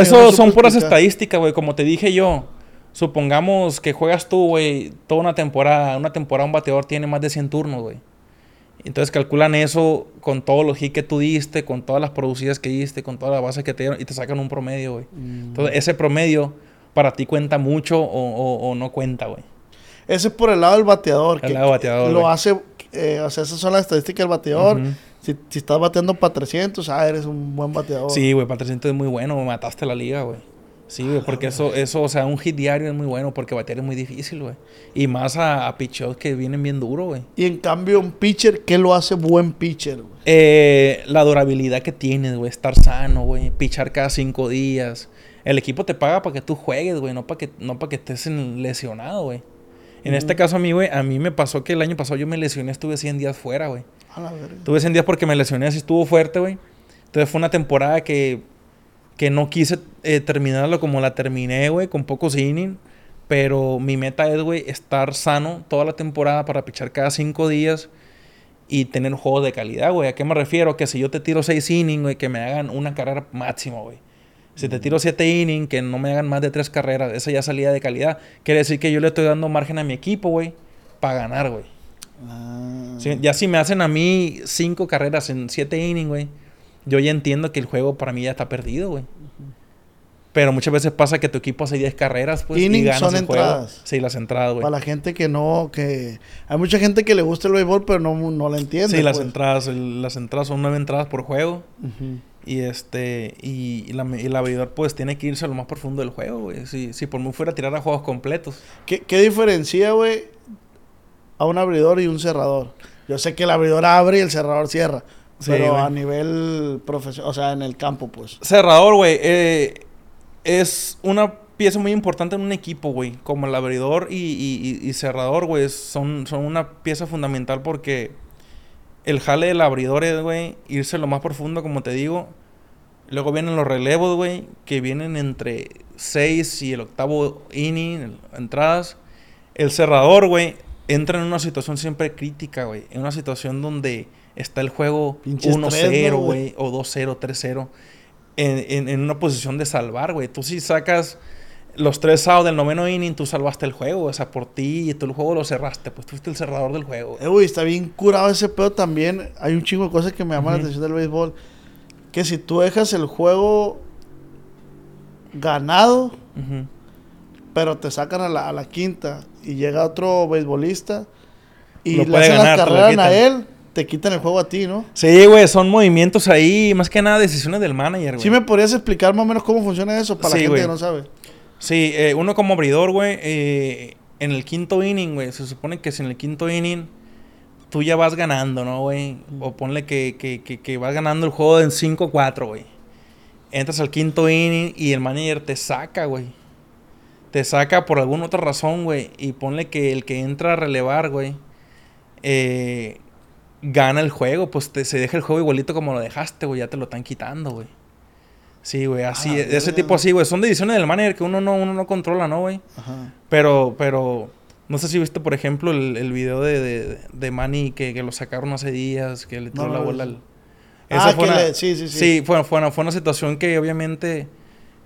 Eso son supo puras estadísticas, güey. Como te dije yo, supongamos que juegas tú, güey, toda una temporada. Una temporada un bateador tiene más de 100 turnos, güey. Entonces calculan eso con todos los hits que tú diste, con todas las producidas que diste, con todas las bases que te dieron y te sacan un promedio, güey. Mm. Entonces ese promedio para ti cuenta mucho o, o- o no cuenta, güey. Ese es por el lado del bateador. El que- lado bateador, que Lo hace, eh, o sea, esas son las estadísticas del bateador. Si, si estás bateando para 300, ah, eres un buen bateador. Sí, güey, para 300 es muy bueno, mataste la liga, güey. Sí, güey, porque eso, eso, o sea, un hit diario es muy bueno porque batear es muy difícil, güey. Y más a, a picheos que vienen bien duro, güey. Y en cambio, un pitcher, ¿qué lo hace buen pitcher? güey? Eh, la durabilidad que tienes, güey, estar sano, güey, pichar cada cinco días. El equipo te paga para que tú juegues, güey, no para que, no para que estés lesionado, güey. En este caso a mí, güey, a mí me pasó que el año pasado yo me lesioné, estuve 100 días fuera, güey. A la verga. Tuve 100 días porque me lesioné, así estuvo fuerte, güey. Entonces fue una temporada que, que no quise eh, terminarlo como la terminé, güey, con pocos innings. Pero mi meta es, güey, estar sano toda la temporada para pichar cada cinco días y tener juegos de calidad, güey. ¿A qué me refiero? Que si yo te tiro seis innings, güey, que me hagan una carrera máximo, güey. Si te tiro siete innings, que no me hagan más de tres carreras, esa ya salida de calidad. Quiere decir que yo le estoy dando margen a mi equipo, güey, para ganar, güey. Ah. Sí, ya si me hacen a mí cinco carreras en siete innings, güey, yo ya entiendo que el juego para mí ya está perdido, güey. Pero muchas veces pasa que tu equipo hace 10 carreras, pues, y Innings ganas son el juego. entradas. Sí, las entradas, güey. Para la gente que no, que... Hay mucha gente que le gusta el béisbol, pero no, no la entiende. Sí, las pues. entradas, el- las entradas son nueve entradas por juego. Y este, y, y la, y el abridor, pues, tiene que irse a lo más profundo del juego, güey. Si, si por mí fuera a tirar a juegos completos. ¿Qué, qué diferencia, güey, a un abridor y un cerrador? Yo sé que el abridor abre y el cerrador cierra. Sí, pero güey. a nivel profesional, o sea, en el campo, pues. Cerrador, güey, eh, es una pieza muy importante en un equipo, güey. Como el abridor y, y- y- y cerrador, güey, son, son una pieza fundamental porque el jale del abridor es, güey, irse lo más profundo, como te digo. Luego vienen los relevos, güey, que vienen entre 6 y el octavo inning, entradas. El cerrador, güey, entra en una situación siempre crítica, güey. En una situación donde está el juego Pinche estrés, 1-0, ¿no, güey? güey, o 2-0, 3-0. En, en- en una posición de salvar, güey. Tú si sacas los tres outs del noveno inning, tú salvaste el juego. O sea, por ti y tú el juego lo cerraste. Pues tú fuiste el cerrador del juego. Eh, güey, está bien curado ese pedo también. Hay un chingo de cosas que me llaman la atención del béisbol. Que si tú dejas el juego ganado, pero te sacan a la, a la quinta y llega otro beisbolista y Lo le hacen ganar, la carrera a él, te quitan el juego a ti, ¿no? Sí, güey, son movimientos ahí. Más que nada decisiones del manager, güey. ¿Sí me podrías explicar más o menos cómo funciona eso para Sí, la gente que no sabe? Sí, eh, uno como abridor, güey, eh, en el quinto inning, güey, se supone que si en el quinto inning tú ya vas ganando, ¿no, güey? O ponle que, que, que, que vas ganando el juego en 5-4, güey. Entras al quinto inning y el manager te saca, güey. Te saca por alguna otra razón, güey. Y ponle que el que entra a relevar, güey, eh, gana el juego. Pues te, se deja el juego igualito como lo dejaste, güey. Ya te lo están quitando, güey. Sí, güey, así, de ese tipo así, güey. Son decisiones del manager que uno no, uno no controla, ¿no, güey? Ajá. Pero, pero, no sé si viste, por ejemplo, el, el video de, de, de Manny que, que lo sacaron hace días, que le tiró No, la bola al... Ah, fue que una- le- sí, sí, sí. Sí, fue, fue, una, fue una situación que obviamente,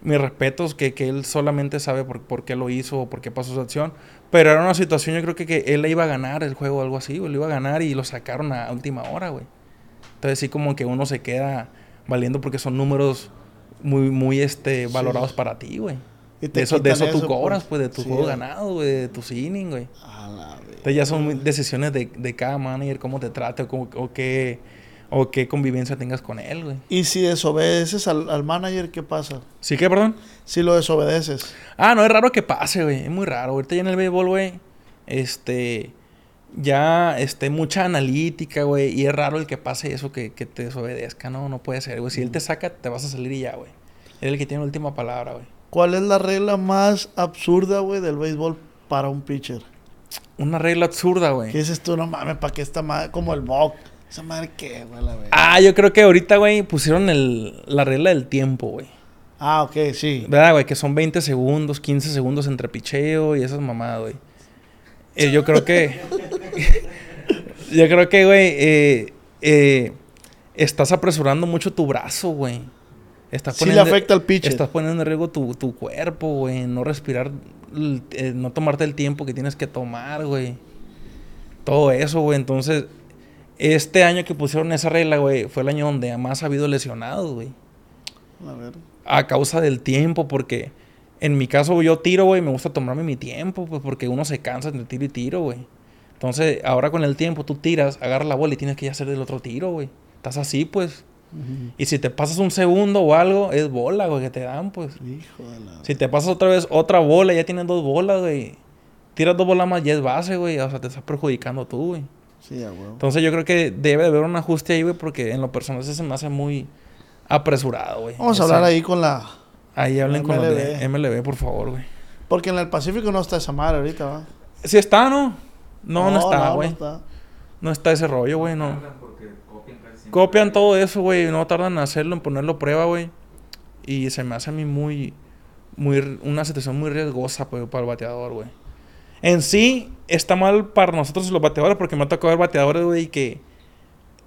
mis respetos, que, que él solamente sabe por, por qué lo hizo o por qué pasó esa acción. Pero era una situación, yo creo que, que él le iba a ganar el juego o algo así, güey. Lo iba a ganar y lo sacaron a última hora, güey. Entonces sí como que uno se queda valiendo porque son números muy, muy, este, valorados para ti, güey. De eso, de eso tú eso, cobras, pues. pues, de tu Sí, juego ganado, güey, de tus innings, güey. A la verga. Entonces ya son decisiones de, de cada manager, cómo te trate o, cómo- o qué, o qué convivencia tengas con él, güey. Y si desobedeces al, al manager, ¿qué pasa? ¿Sí que, perdón? Si lo desobedeces. Ah, no, es raro que pase, güey. Es muy raro. Ahorita ya en el béisbol, güey, este, ya, este, mucha analítica, güey. Y es raro el que pase eso, que, que te desobedezca, ¿no? No puede ser, güey. Si él te saca, te vas a salir y ya, güey. Él es el que tiene la última palabra, güey. ¿Cuál es la regla más absurda, güey, del béisbol para un pitcher? Una regla absurda, güey. ¿Qué dices tú? No mames, ¿para qué esta madre? Como el mock. ¿Esa madre qué, güey? La? Ah, yo creo que ahorita, güey, pusieron el, la regla del tiempo, güey. Ah, ok, sí. ¿Verdad, güey? Que son 20 segundos, 15 segundos entre picheo y esas mamadas, güey. Eh, yo creo que. yo creo que, güey, eh, eh, estás apresurando mucho tu brazo, güey. Estás Sí le afecta al pitcher. Estás poniendo en riesgo tu, tu cuerpo, güey. No respirar, eh, no tomarte el tiempo que tienes que tomar, güey. Todo eso, güey. Entonces, este año que pusieron esa regla, güey, fue el año donde más ha habido lesionados, güey. A ver. A causa del tiempo, porque en mi caso yo tiro, güey, me gusta tomarme mi tiempo, pues porque uno se cansa entre tiro y tiro, güey. Entonces, ahora con el tiempo tú tiras, agarras la bola y tienes que ir a hacer el otro tiro, güey. Estás así, pues. Y si te pasas un segundo o algo, es bola, güey, que te dan, pues. Hijo de la... Si te pasas otra vez otra bola, ya tienen dos bolas, güey. Tiras dos bolas más, ya es base, güey. O sea, te estás perjudicando tú, güey. Sí, a huevo. Entonces yo creo que debe de haber un ajuste ahí, güey, porque en lo personal ese se me hace muy apresurado, güey. Vamos a hablar ahí con la... Ahí hablen con los de MLB. Por favor, güey. Porque en el Pacífico no está esa madre ahorita, ¿va? Si está, ¿no? No, no, está, no güey. está. No, está ese rollo, güey, no. Copian todo eso, güey. No tardan en hacerlo, en ponerlo a prueba, güey. Y se me hace a mí muy... muy una situación muy riesgosa, pues, para el bateador, güey. En sí, está mal para nosotros los bateadores porque me ha tocado ver bateadores, güey, que...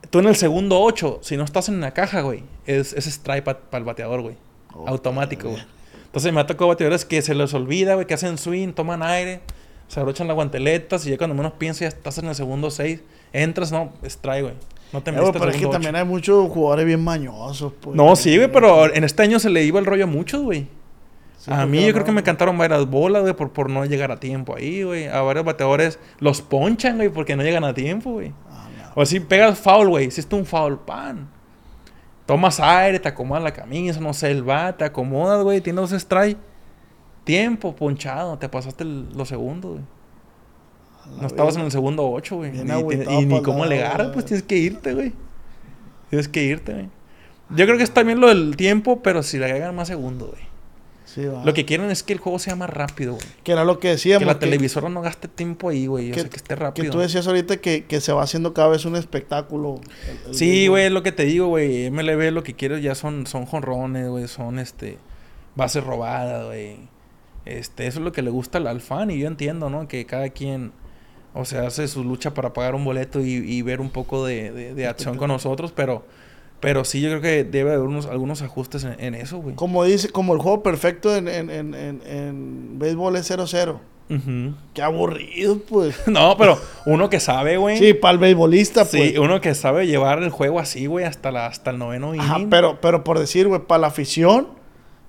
Tú en el segundo 8, si no estás en la caja, güey, es, es strike para el bateador, güey. Oh, Automático, güey. Entonces me ha tocado bateadores que se les olvida, güey, que hacen swing, toman aire, se abrochan las guanteletas y ya cuando menos piensas ya estás en el segundo 6. Entras, no, strike, güey. No te Eh, metes pero es que también hay muchos jugadores bien mañosos, pues. No, sí, güey, pero en este año se le iba el rollo a muchos, güey. Sí, a porque mí no, yo creo que me cantaron varias bolas, güey, por, por no llegar a tiempo ahí, güey. A varios bateadores los ponchan, güey, porque no llegan a tiempo, güey. Ah. O si pegas foul, güey. Hiciste un foul, pan. Tomas aire, te acomodas la camisa, no sé, el bat, te acomodas, güey. Tienes dos strike. Tiempo, ponchado. Te pasaste el- los segundos, güey. No estabas en el segundo ocho, güey. Bien Y, ni cómo alegar, güey. pues tienes que irte, güey. Tienes que irte, güey. Yo creo que es también lo del tiempo, pero si le agregan más segundos, güey. Sí. Lo que quieren es que el juego sea más rápido, güey. Que era lo que decíamos. Que la que- televisora no gaste tiempo ahí, güey. O que, sea, que esté que rápido. tú decías ahorita que, que se va haciendo cada vez un espectáculo. el- el Sí, güey, es lo que te digo, güey. MLB lo que quiere ya son, son jonrones, güey. Son, este, bases robadas, güey. Este, eso es lo que le gusta al, al fan. Y yo entiendo, ¿no? Que cada quien, o sea, hace su lucha para pagar un boleto y, y ver un poco de, de- de acción con nosotros. Pero, pero sí, yo creo que debe haber unos, algunos ajustes en, en eso, güey. Como dice, como el juego perfecto en, en, en, en, en béisbol es 0-0. Ujú. Qué aburrido, pues. No, pero uno que sabe, güey. Sí, para el beisbolista, pues. Sí, uno que sabe llevar el juego así, güey, hasta, la, hasta el noveno Ajá, inning. pero, pero por decir, güey, para la afición.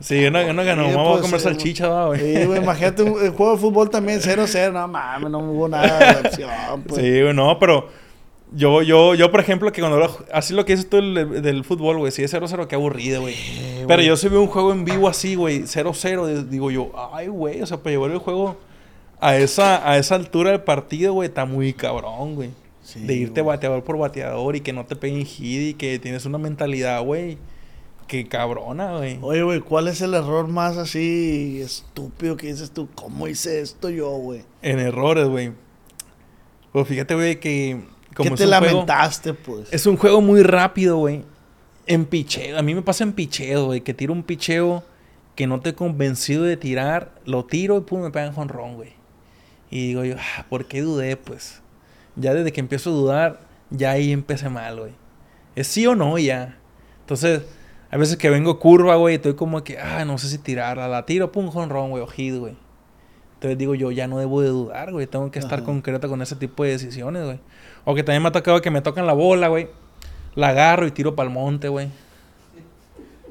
Sí, uno, uno que no Sí, vamos a pues, comer salchicha, güey. Sí, güey, imagínate un, el juego de fútbol también 0-0. No mames, no hubo nada de acción, pues. Sí, güey, no, pero yo, yo, yo, por ejemplo, que cuando lo- así lo que dices tú del, del fútbol, güey, si es 0-0, qué aburrido, güey. Pero yo si veo un juego en vivo así, güey, 0-0, de- digo yo, ay, güey, o sea, para llevar el juego a esa, a esa altura del partido, güey, está muy cabrón, güey. Sí, de irte güey. bateador por bateador y que no te peguen hit y que tienes una mentalidad, güey, que cabrona, güey. Oye, güey, ¿cuál es el error más así estúpido que dices tú? ¿Cómo hice esto yo, güey? En errores, güey. Pues fíjate, güey, que como ¿Qué te juego- lamentaste, pues? Es un juego muy rápido, güey. En picheo. A mí me pasa en picheo, güey. Que tiro un picheo que no te he convencido de tirar. Lo tiro y pum, me pegan jonrón, güey. Y digo yo, ah, ¿por qué dudé, pues? Ya desde que empiezo a dudar, ya ahí empecé mal, güey. ¿Es sí o no ya? Entonces, a veces que vengo curva, güey, estoy como que, ah, no sé si tirarla. La tiro, pum, jonrón, güey, o hit, güey. Entonces digo yo, ya no debo de dudar, güey. Tengo que estar Ajá. concreto con ese tipo de decisiones, güey. O que también me ha tocado que me tocan la bola, güey. La agarro y tiro para el monte, güey.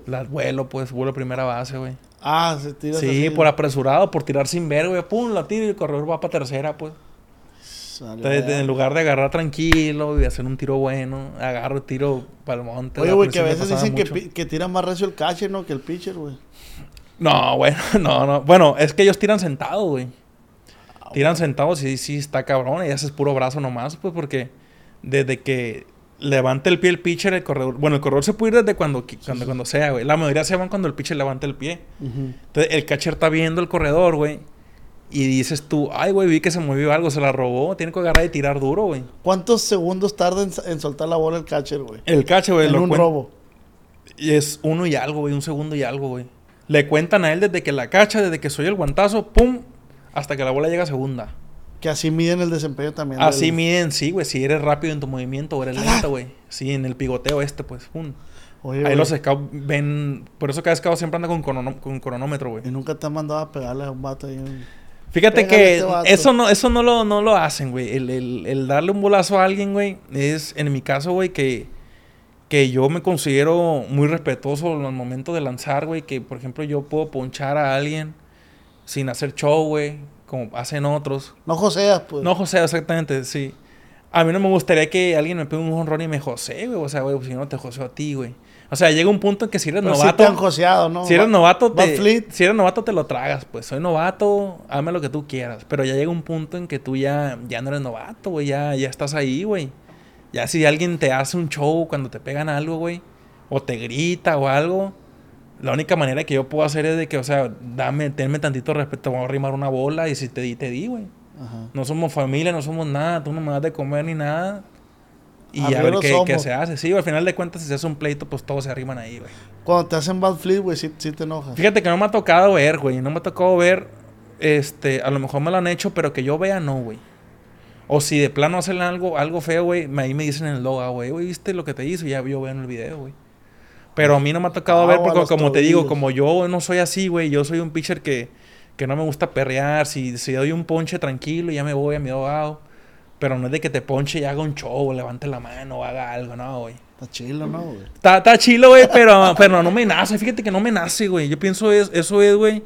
La vuelo, pues, vuelo a primera base, güey. Ah, se tira Sí, por apresurado, por tirar sin ver, güey. Pum, la tiro y el corredor va para tercera, pues. Entonces, en lugar de agarrar tranquilo y hacer un tiro bueno, agarro, tiro para el monte. Oye, güey, que a veces dicen que, que tira más recio el catcher, ¿no? Que el pitcher, güey. No, bueno, no, no. Bueno, es que ellos tiran sentados, güey. Tiran sentados y sí está cabrón. Y ese es puro brazo nomás, pues, porque desde que levanta el pie el pitcher, el corredor. Bueno, el corredor se puede ir desde cuando, cuando, cuando sea, güey. La mayoría se van cuando el pitcher levanta el pie. Entonces, el catcher está viendo el corredor, güey. Y dices tú, ay, güey, vi que se movió algo, se la robó. Tiene que agarrar y tirar duro, güey. ¿Cuántos segundos tarda en, en soltar la bola el catcher, güey? El catcher, güey, En lo un robo. Y es uno y algo, güey, un segundo y algo, güey. Le cuentan a él desde que la cacha, desde que soy el guantazo, pum, hasta que la bola llega a segunda. Que así miden el desempeño también. Así del- miden, sí, güey, si eres rápido en tu movimiento o eres lento, güey. Sí, en el pigoteo este, pues, pum. Oye, Ahí güey, los scouts ven... Por eso cada scout siempre anda con, crono- con cronómetro, güey. Y nunca te han mandado a pegarle a un vato ahí. en- Fíjate Pégale que este eso no, eso no lo, no lo hacen, güey. El, el- el darle un bolazo a alguien, güey, es en mi caso, güey, que, que yo me considero muy respetuoso en los momentos de lanzar, güey. Que, por ejemplo, yo puedo ponchar a alguien sin hacer show, güey, como hacen otros. No joseas, pues. No, José, exactamente, sí. A mí no me gustaría que alguien me pegue un honrón y me josee, güey. O sea, güey, si no te joseo a ti, güey. O sea, llega un punto en que si eres Pero sí novato. te han joseado, ¿no? Si eres Va- novato, va te, fleet. si eres novato te lo tragas, pues. Soy novato, hazme lo que tú quieras. Pero ya llega un punto en que tú ya, ya no eres novato, güey. Ya, ya estás ahí, güey. Ya si alguien te hace un show cuando te pegan algo, güey. O te grita o algo. La única manera que yo puedo hacer es de que, o sea, dame, tenme tantito respeto. Voy a arrimar una bola y si te di, te di, güey. No somos familia, no somos nada. Tú no me das de comer ni nada. Y a ver qué, qué se hace. Sí, al final de cuentas, si se hace un pleito, pues todos se arriman ahí, güey. Cuando te hacen bad flip, güey, sí, sí te enojas. Fíjate que no me ha tocado ver, güey. No me ha tocado ver. Este, a lo mejor me lo han hecho, pero que yo vea, no, güey. O si de plano hacen algo, algo feo, güey, ahí me dicen en el logo, güey, "Oye, ¿viste lo que te hizo? Ya yo veo en el video, güey. Pero a mí no me ha tocado Ah, ver, porque como te digo, como yo no soy así, güey, yo soy un pitcher que, que no me gusta perrear. Si, si doy un ponche tranquilo, ya me voy a mi ahogado. Pero no es de que te ponche y haga un show, levante la mano, o haga algo, no, güey. Está chilo, ¿no, güey? Está, está chilo, güey, pero, pero no me nace. Fíjate que no me nace, güey. Yo pienso es, eso es, güey.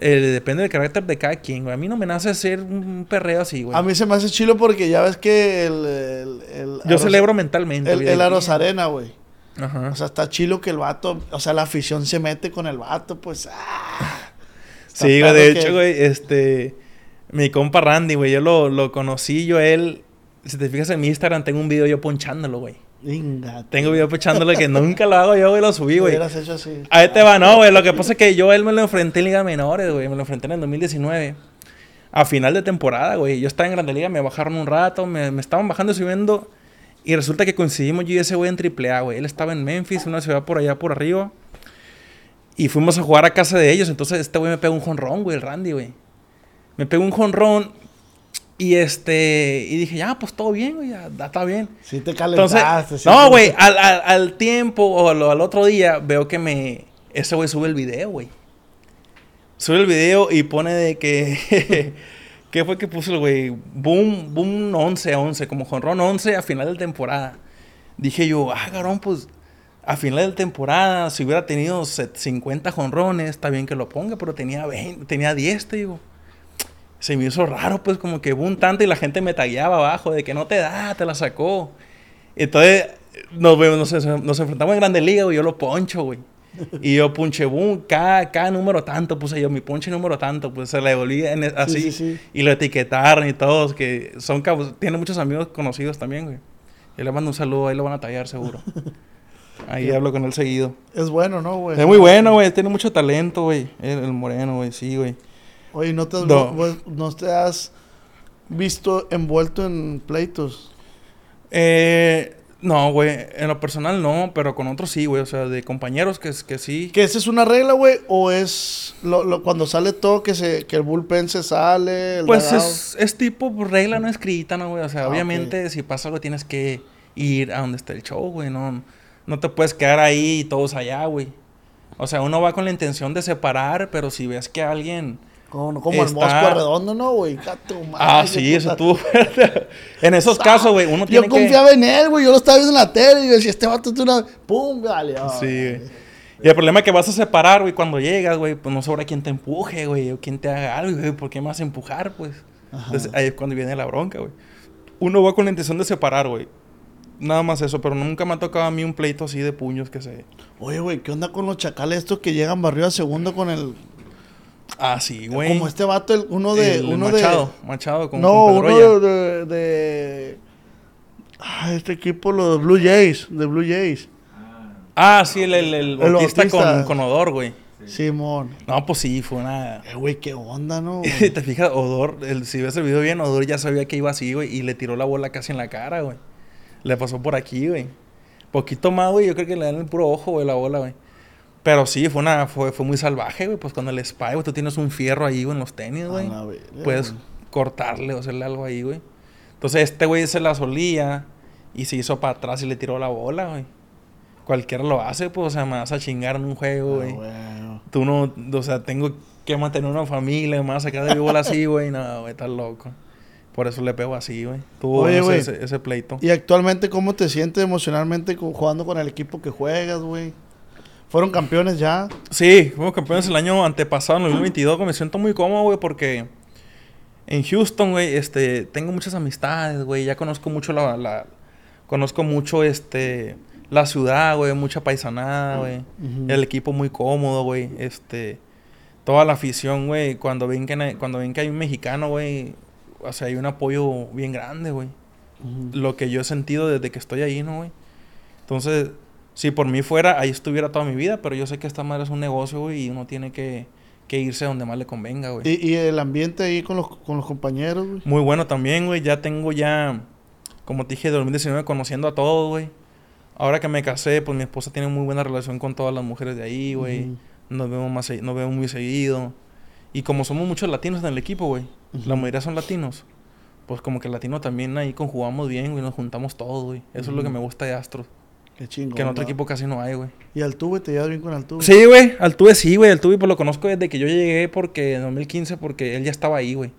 Eh, depende del carácter de cada quien, güey. A mí no me nace ser un perreo así, güey. A mí se me hace chilo porque ya ves que el... el, el Yo Aros- celebro mentalmente, El, el Aros Arena, güey. Ajá. O sea, está chilo que el vato... O sea, la afición se mete con el vato, pues... ah. Sí, güey. De que- hecho, güey, este... Mi compa Randy, güey. Yo lo, lo conocí, yo él... Si te fijas en mi Instagram, tengo un video yo ponchándolo, güey. Venga. Tengo video ponchándolo que nunca lo hago yo, güey. Lo subí, güey. hecho así. Ahí te va, no, güey. Lo que pasa es que yo a él me lo enfrenté en Liga Menores, güey. Me lo enfrenté en el 2019. A final de temporada, güey. Yo estaba en Grande Liga, me bajaron un rato, me, me estaban bajando y subiendo. Y resulta que coincidimos yo y ese güey en AAA, güey. Él estaba en Memphis, una ciudad por allá por arriba. Y fuimos a jugar a casa de ellos. Entonces este güey me pegó un jonrón, güey, el Randy, güey. Me pegó un jonrón. Y este. Y dije, ya, pues todo bien, güey. Ya, ya está bien. Sí te Entonces, calentaste. sí no, güey, al, al- al tiempo o al, al otro día veo que me... Ese güey sube el video, güey. Sube el video y pone de que... ¿Qué fue que puso el güey? Boom, boom 11 a 11, como jonrón 11 a final de temporada. Dije yo, ah, cabrón, pues a final de temporada, si hubiera tenido set- 50 jonrones, está bien que lo ponga, pero tenía 20, tenía 10, te digo. Se me hizo raro, pues como que boom tanto y la gente me tagueaba abajo de que no te da, te la sacó. Entonces nos, vemos, nos, nos enfrentamos en Grande Liga, güey, yo lo poncho, güey. Y yo punche boom, cada, cada número tanto, puse yo mi ponche número tanto, pues se le devolví en- así. sí, sí. Y lo etiquetaron y todos, que son cabos, tiene muchos amigos conocidos también, güey. Yo le mando un saludo, ahí lo van a tallar seguro. Ahí hablo con él seguido. Es bueno, ¿no, güey? Es muy bueno, güey, tiene mucho talento, güey. El, el moreno, güey, sí, güey. Oye, ¿no te, has, No. vos- no te has visto envuelto en pleitos? Eh, no, güey, en lo personal no, pero con otros sí, güey. O sea, de compañeros que, que sí. ¿Que esa es una regla, güey? ¿O es lo, lo- cuando sale todo que, se, que el bullpen se sale? El Pues es, es tipo regla no escrita, ¿no, güey? O sea, Ah, obviamente si pasa algo tienes que ir a donde está el show, güey. No, no te puedes quedar ahí y todos allá, güey. O sea, uno va con la intención de separar, pero si ves que alguien... Como, como el mosco redondo, ¿no, güey? Ah, sí, eso estuvo fuerte. En esos casos, güey, uno Yo tiene que... confiaba en él, güey. Yo lo estaba viendo en la tele y yo decía, este vato es una... ¡Pum! Vale. ah, Sí, güey. Y el problema es que vas a separar, güey, cuando llegas, güey, pues no sobra quien te empuje, güey, o quien te haga algo, güey, ¿por qué me vas a empujar, pues? Entonces, ahí es cuando viene la bronca, güey. Uno va con la intención de separar, güey. Nada más eso, pero nunca me ha tocado a mí un pleito así de puños que se... Oye, güey, ¿qué onda con los chacales estos que llegan barrio a segundo con el... Ah, sí, güey. Como este vato, el- uno de... El uno Machado, de... Machado, con, no, con uno de... de... Ah, este equipo, los Blue Jays, de Blue Jays. Ah, sí, el, el, el El Bautista Bautista. con, con Odor, güey. Simón. No, pues sí, fue una... Eh, güey, qué onda, ¿no? Te fijas, Odor, el, si ves el video bien, Odor ya sabía que iba así, güey, y le tiró la bola casi en la cara, güey. Le pasó por aquí, güey. Poquito más, güey, yo creo que le dan el puro ojo, güey, la bola, güey. Pero sí, fue una, fue, fue muy salvaje, güey, pues con el spy, güey, tú tienes un fierro ahí, güey, en los tenis, güey. Puedes, cortarle o hacerle algo ahí, güey. Entonces este güey se la solía y se hizo para atrás y le tiró la bola, güey. Cualquiera lo hace, pues, o sea, me vas a chingar en un juego, güey. Ah, bueno. Tú no, o sea, tengo que mantener una familia, me vas a sacar de bola así, güey. No, güey, estás loco. Por eso le pego así, güey. Tuvo Oye, ese, güey. ese, ese pleito. ¿Y actualmente cómo te sientes emocionalmente jugando con el equipo que juegas, güey? Fueron campeones ya. Sí, fuimos campeones el año antepasado, en el 2022, güey. Me siento muy cómodo, güey, porque en Houston, güey, este, tengo muchas amistades, güey. Ya conozco mucho la, la- conozco mucho, este, la ciudad, güey, mucha paisanada, güey. El equipo muy cómodo, güey. Este, toda la afición, güey, cuando ven que, cuando ven que hay un mexicano, güey, o sea, hay un apoyo bien grande, güey. Lo que yo he sentido desde que estoy ahí, ¿no, güey? Entonces, si por mí fuera, ahí estuviera toda mi vida, pero yo sé que esta madre es un negocio, güey, y uno tiene que, que irse donde más le convenga, güey. ¿Y, y el ambiente ahí con los, con los compañeros, güey. Muy bueno también, güey. Ya tengo ya, como te dije, de 2019 conociendo a todos, güey. Ahora que me casé, pues mi esposa tiene muy buena relación con todas las mujeres de ahí, güey. Ujú. Nos vemos más, nos vemos muy seguido. Y como somos muchos latinos en el equipo, güey. La mayoría son latinos. Pues como que latino también ahí conjugamos bien, güey. Nos juntamos todos, güey. Eso es lo que me gusta de Astros. Qué chingón. Que en otro ¿no? equipo casi no hay, güey. ¿Y Altuve te llevas bien con Altuve? Sí, güey. Altuve sí, güey. Altuve pues lo conozco desde que yo llegué porque en 2015 porque él ya estaba ahí, güey.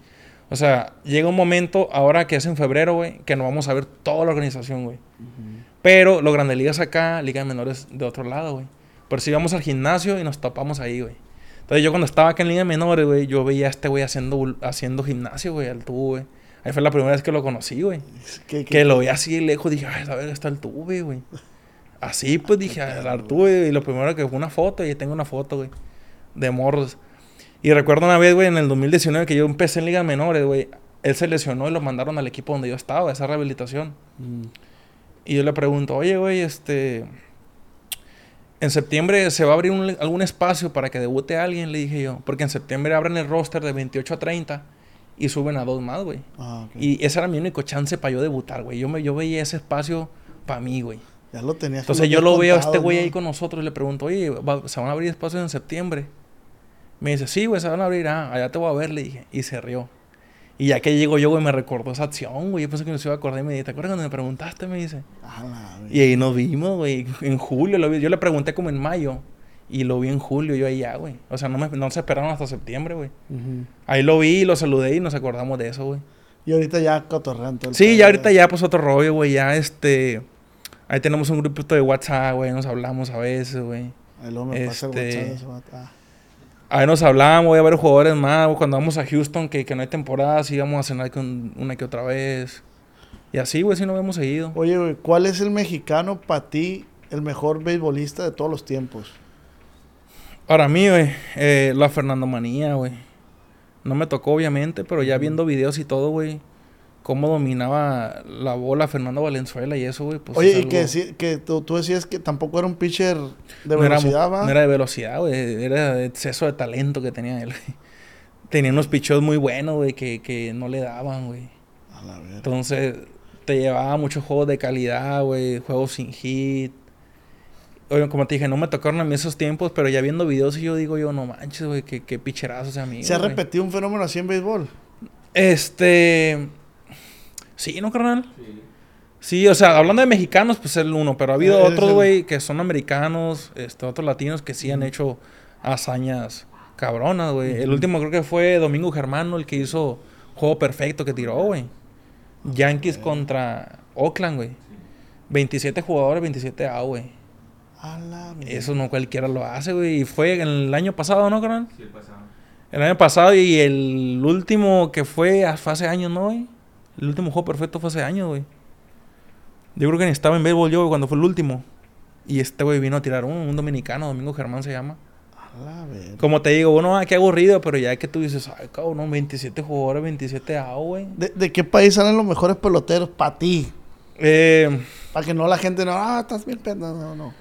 O sea, llega un momento ahora que es en febrero, güey, que nos vamos a ver toda la organización, güey. Pero los grandes ligas acá, ligas menores de otro lado, güey. Pero si íbamos al gimnasio y nos topamos ahí, güey. Entonces yo cuando estaba acá en ligas menores, güey, yo veía a este güey haciendo, haciendo gimnasio, güey, Altuve, güey. Ahí fue la primera vez que lo conocí, güey. ¿Qué- qué- Que lo vi así de lejos, dije, ay, a ver, está el tuve, güey. Así, pues dije, el Artuve, y lo primero que fue una foto, y tengo una foto, güey, de morros. Y recuerdo una vez, güey, en el 2019 que yo empecé en ligas menores, güey. Él se lesionó y lo mandaron al equipo donde yo estaba, a esa rehabilitación. Mm. Y yo le pregunto, oye, güey, este. En septiembre se va a abrir un- algún espacio para que debute alguien, le dije yo. Porque en septiembre abren el roster de 28 a 30 y suben a dos más, güey. Ah. Y ese era mi único chance para yo debutar, güey. Yo, me, yo veía ese espacio para mí, güey. Ya lo tenías. Entonces yo lo veo a este güey ¿no? ahí con nosotros y le pregunto, oye, va- ¿se van a abrir espacios en septiembre? Me dice, sí, güey, se van a abrir. Ah, allá te voy a ver, le dije. Y se rió. Y ya que llego yo, güey, me recordó esa acción, güey. Yo pensé que no se iba a acordar y me dice, ¿te acuerdas cuando me preguntaste? Me dice. Ah, la. Y ahí nos vimos, güey. En julio lo vi. Yo le pregunté como en mayo. Y lo vi en julio, yo ahí ya, güey. O sea, no, me, no se esperaron hasta septiembre, güey. Ahí lo vi, lo saludé y nos acordamos de eso, güey. Y ahorita ya cotorrean todo el Sí, ya ahorita ya pues otro rollo, güey. Ya este... Ahí tenemos un grupito de WhatsApp, güey. Nos hablamos a veces, güey. Ahí luego me pasa el este- WhatsApp. Ah. Ahí nos hablamos, voy a ver jugadores más. güey. Cuando vamos a Houston, que, que no hay temporada, sí vamos a cenar con una que otra vez. Y así, güey, sí nos vemos seguido. Oye, güey, ¿cuál es el mexicano para ti el mejor beisbolista de todos los tiempos? Para mí, güey, eh, la Fernando Manía, güey. No me tocó, obviamente, pero ya viendo videos y todo, güey. Cómo dominaba la bola Fernando Valenzuela y eso, güey. Pues Oye, es y que, tú, tú decías que tampoco era un pitcher de no era velocidad, ¿va? no era de velocidad, güey. Era exceso de talento que tenía él, güey. Tenía unos pichos muy buenos, güey, que, que no le daban, güey. A la verga. Entonces, te llevaba muchos juegos de calidad, güey. Juegos sin hit. Oye, como te dije, no me tocaron a mí esos tiempos, pero ya viendo videos y yo digo, yo, no manches, güey, qué, qué picherazo ese amigo. ¿Se ha güey". repetido un fenómeno así en béisbol? Este. Sí, ¿no, carnal? Sí. o sea, hablando de mexicanos, pues el uno, pero ha habido Eh, otros, el- güey, que son americanos, este, otros latinos que sí han hecho hazañas cabronas, güey. El último creo que fue Domingo Germano, el que hizo juego perfecto que tiró, güey. Yankees contra Oakland, güey. 27 jugadores, 27 A, güey. Eso no cualquiera lo hace, güey. Y fue el año pasado, ¿no, carnal? Sí, el pasado. El año pasado y el último que fue a- fue hace años, ¿no, güey? El último juego perfecto fue hace años, güey. Yo creo que ni estaba en béisbol yo güey, cuando fue el último. Y este güey vino a tirar uno, un dominicano, Domingo Germán se llama. A la verga. Como te digo, bueno, ah, qué aburrido, pero ya que tú dices, ay, cabrón, 27 jugadores, 27 A, güey. ¿De, de qué país salen los mejores peloteros para ti? Eh, Para que no la gente no, ah, estás bien pendejo. No, no.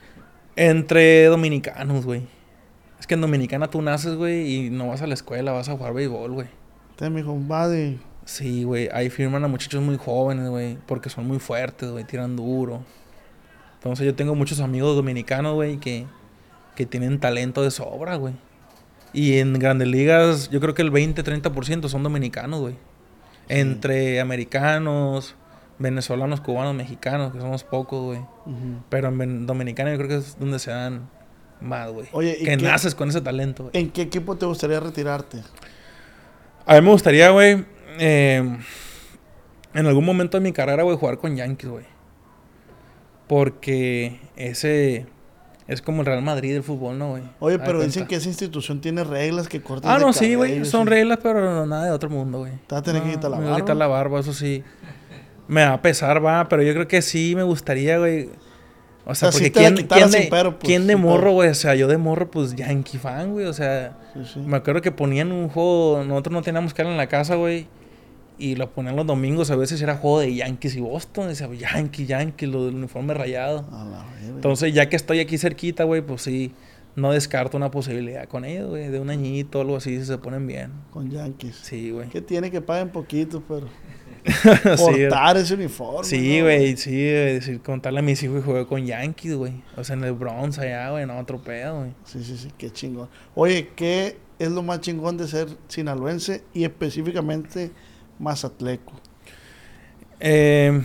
entre dominicanos, güey. Es que en Dominicana tú naces, güey, y no vas a la escuela, vas a jugar béisbol, güey. Este mi compadre. Sí, güey. Ahí firman a muchachos muy jóvenes, güey. Porque son muy fuertes, güey. Tiran duro. Entonces yo tengo muchos amigos dominicanos, güey, que, que tienen talento de sobra, güey. Y en grandes ligas, yo creo que el 20-30% son dominicanos, güey. Entre americanos, venezolanos, cubanos, mexicanos, que somos pocos, güey. Pero en Dominicana yo creo que es donde se dan más, güey. Oye, ¿y Que qué- naces con ese talento, güey. ¿En qué equipo te gustaría retirarte? A mí me gustaría, güey, eh, en algún momento de mi carrera, güey, jugar con Yankees, güey. Porque ese es como el Real Madrid del fútbol, ¿no, güey? Oye, pero dicen que esa institución tiene reglas que cortan Ah, de no, sí, güey. Son sí. reglas, pero nada de otro mundo, güey. Te vas a tener que quitar la me voy a quitar barba. la barba, eso sí. Me va a pesar, va, pero yo creo que sí me gustaría, güey. O sea, O sea, porque ¿quién, quién de, pero, pues, quién de morro, güey? O sea, yo de morro, pues, Yankee fan, güey. O sea, Sí, sí. me acuerdo que ponían un juego, nosotros no teníamos que ir en la casa, güey. Y lo ponían los domingos, a veces era juego de Yankees y Boston. Decía, Yankees, Yankees, lo del uniforme rayado. A la verga. Entonces, ya que estoy aquí cerquita, güey, pues sí, no descarto una posibilidad con ellos, güey. De un añito o algo así, si se ponen bien. Con Yankees. Sí, güey. Que tiene que paguen poquito, pero. Sí, Portar ese uniforme. Sí, ¿no, güey, sí, güey, decir, contarle a mis hijos que jugué con Yankees, güey. O sea, en el Bronx allá, güey, no, otro pedo, güey. Sí, sí, sí, qué chingón. Oye, ¿qué es lo más chingón de ser sinaloense y específicamente mazatleco? Eh,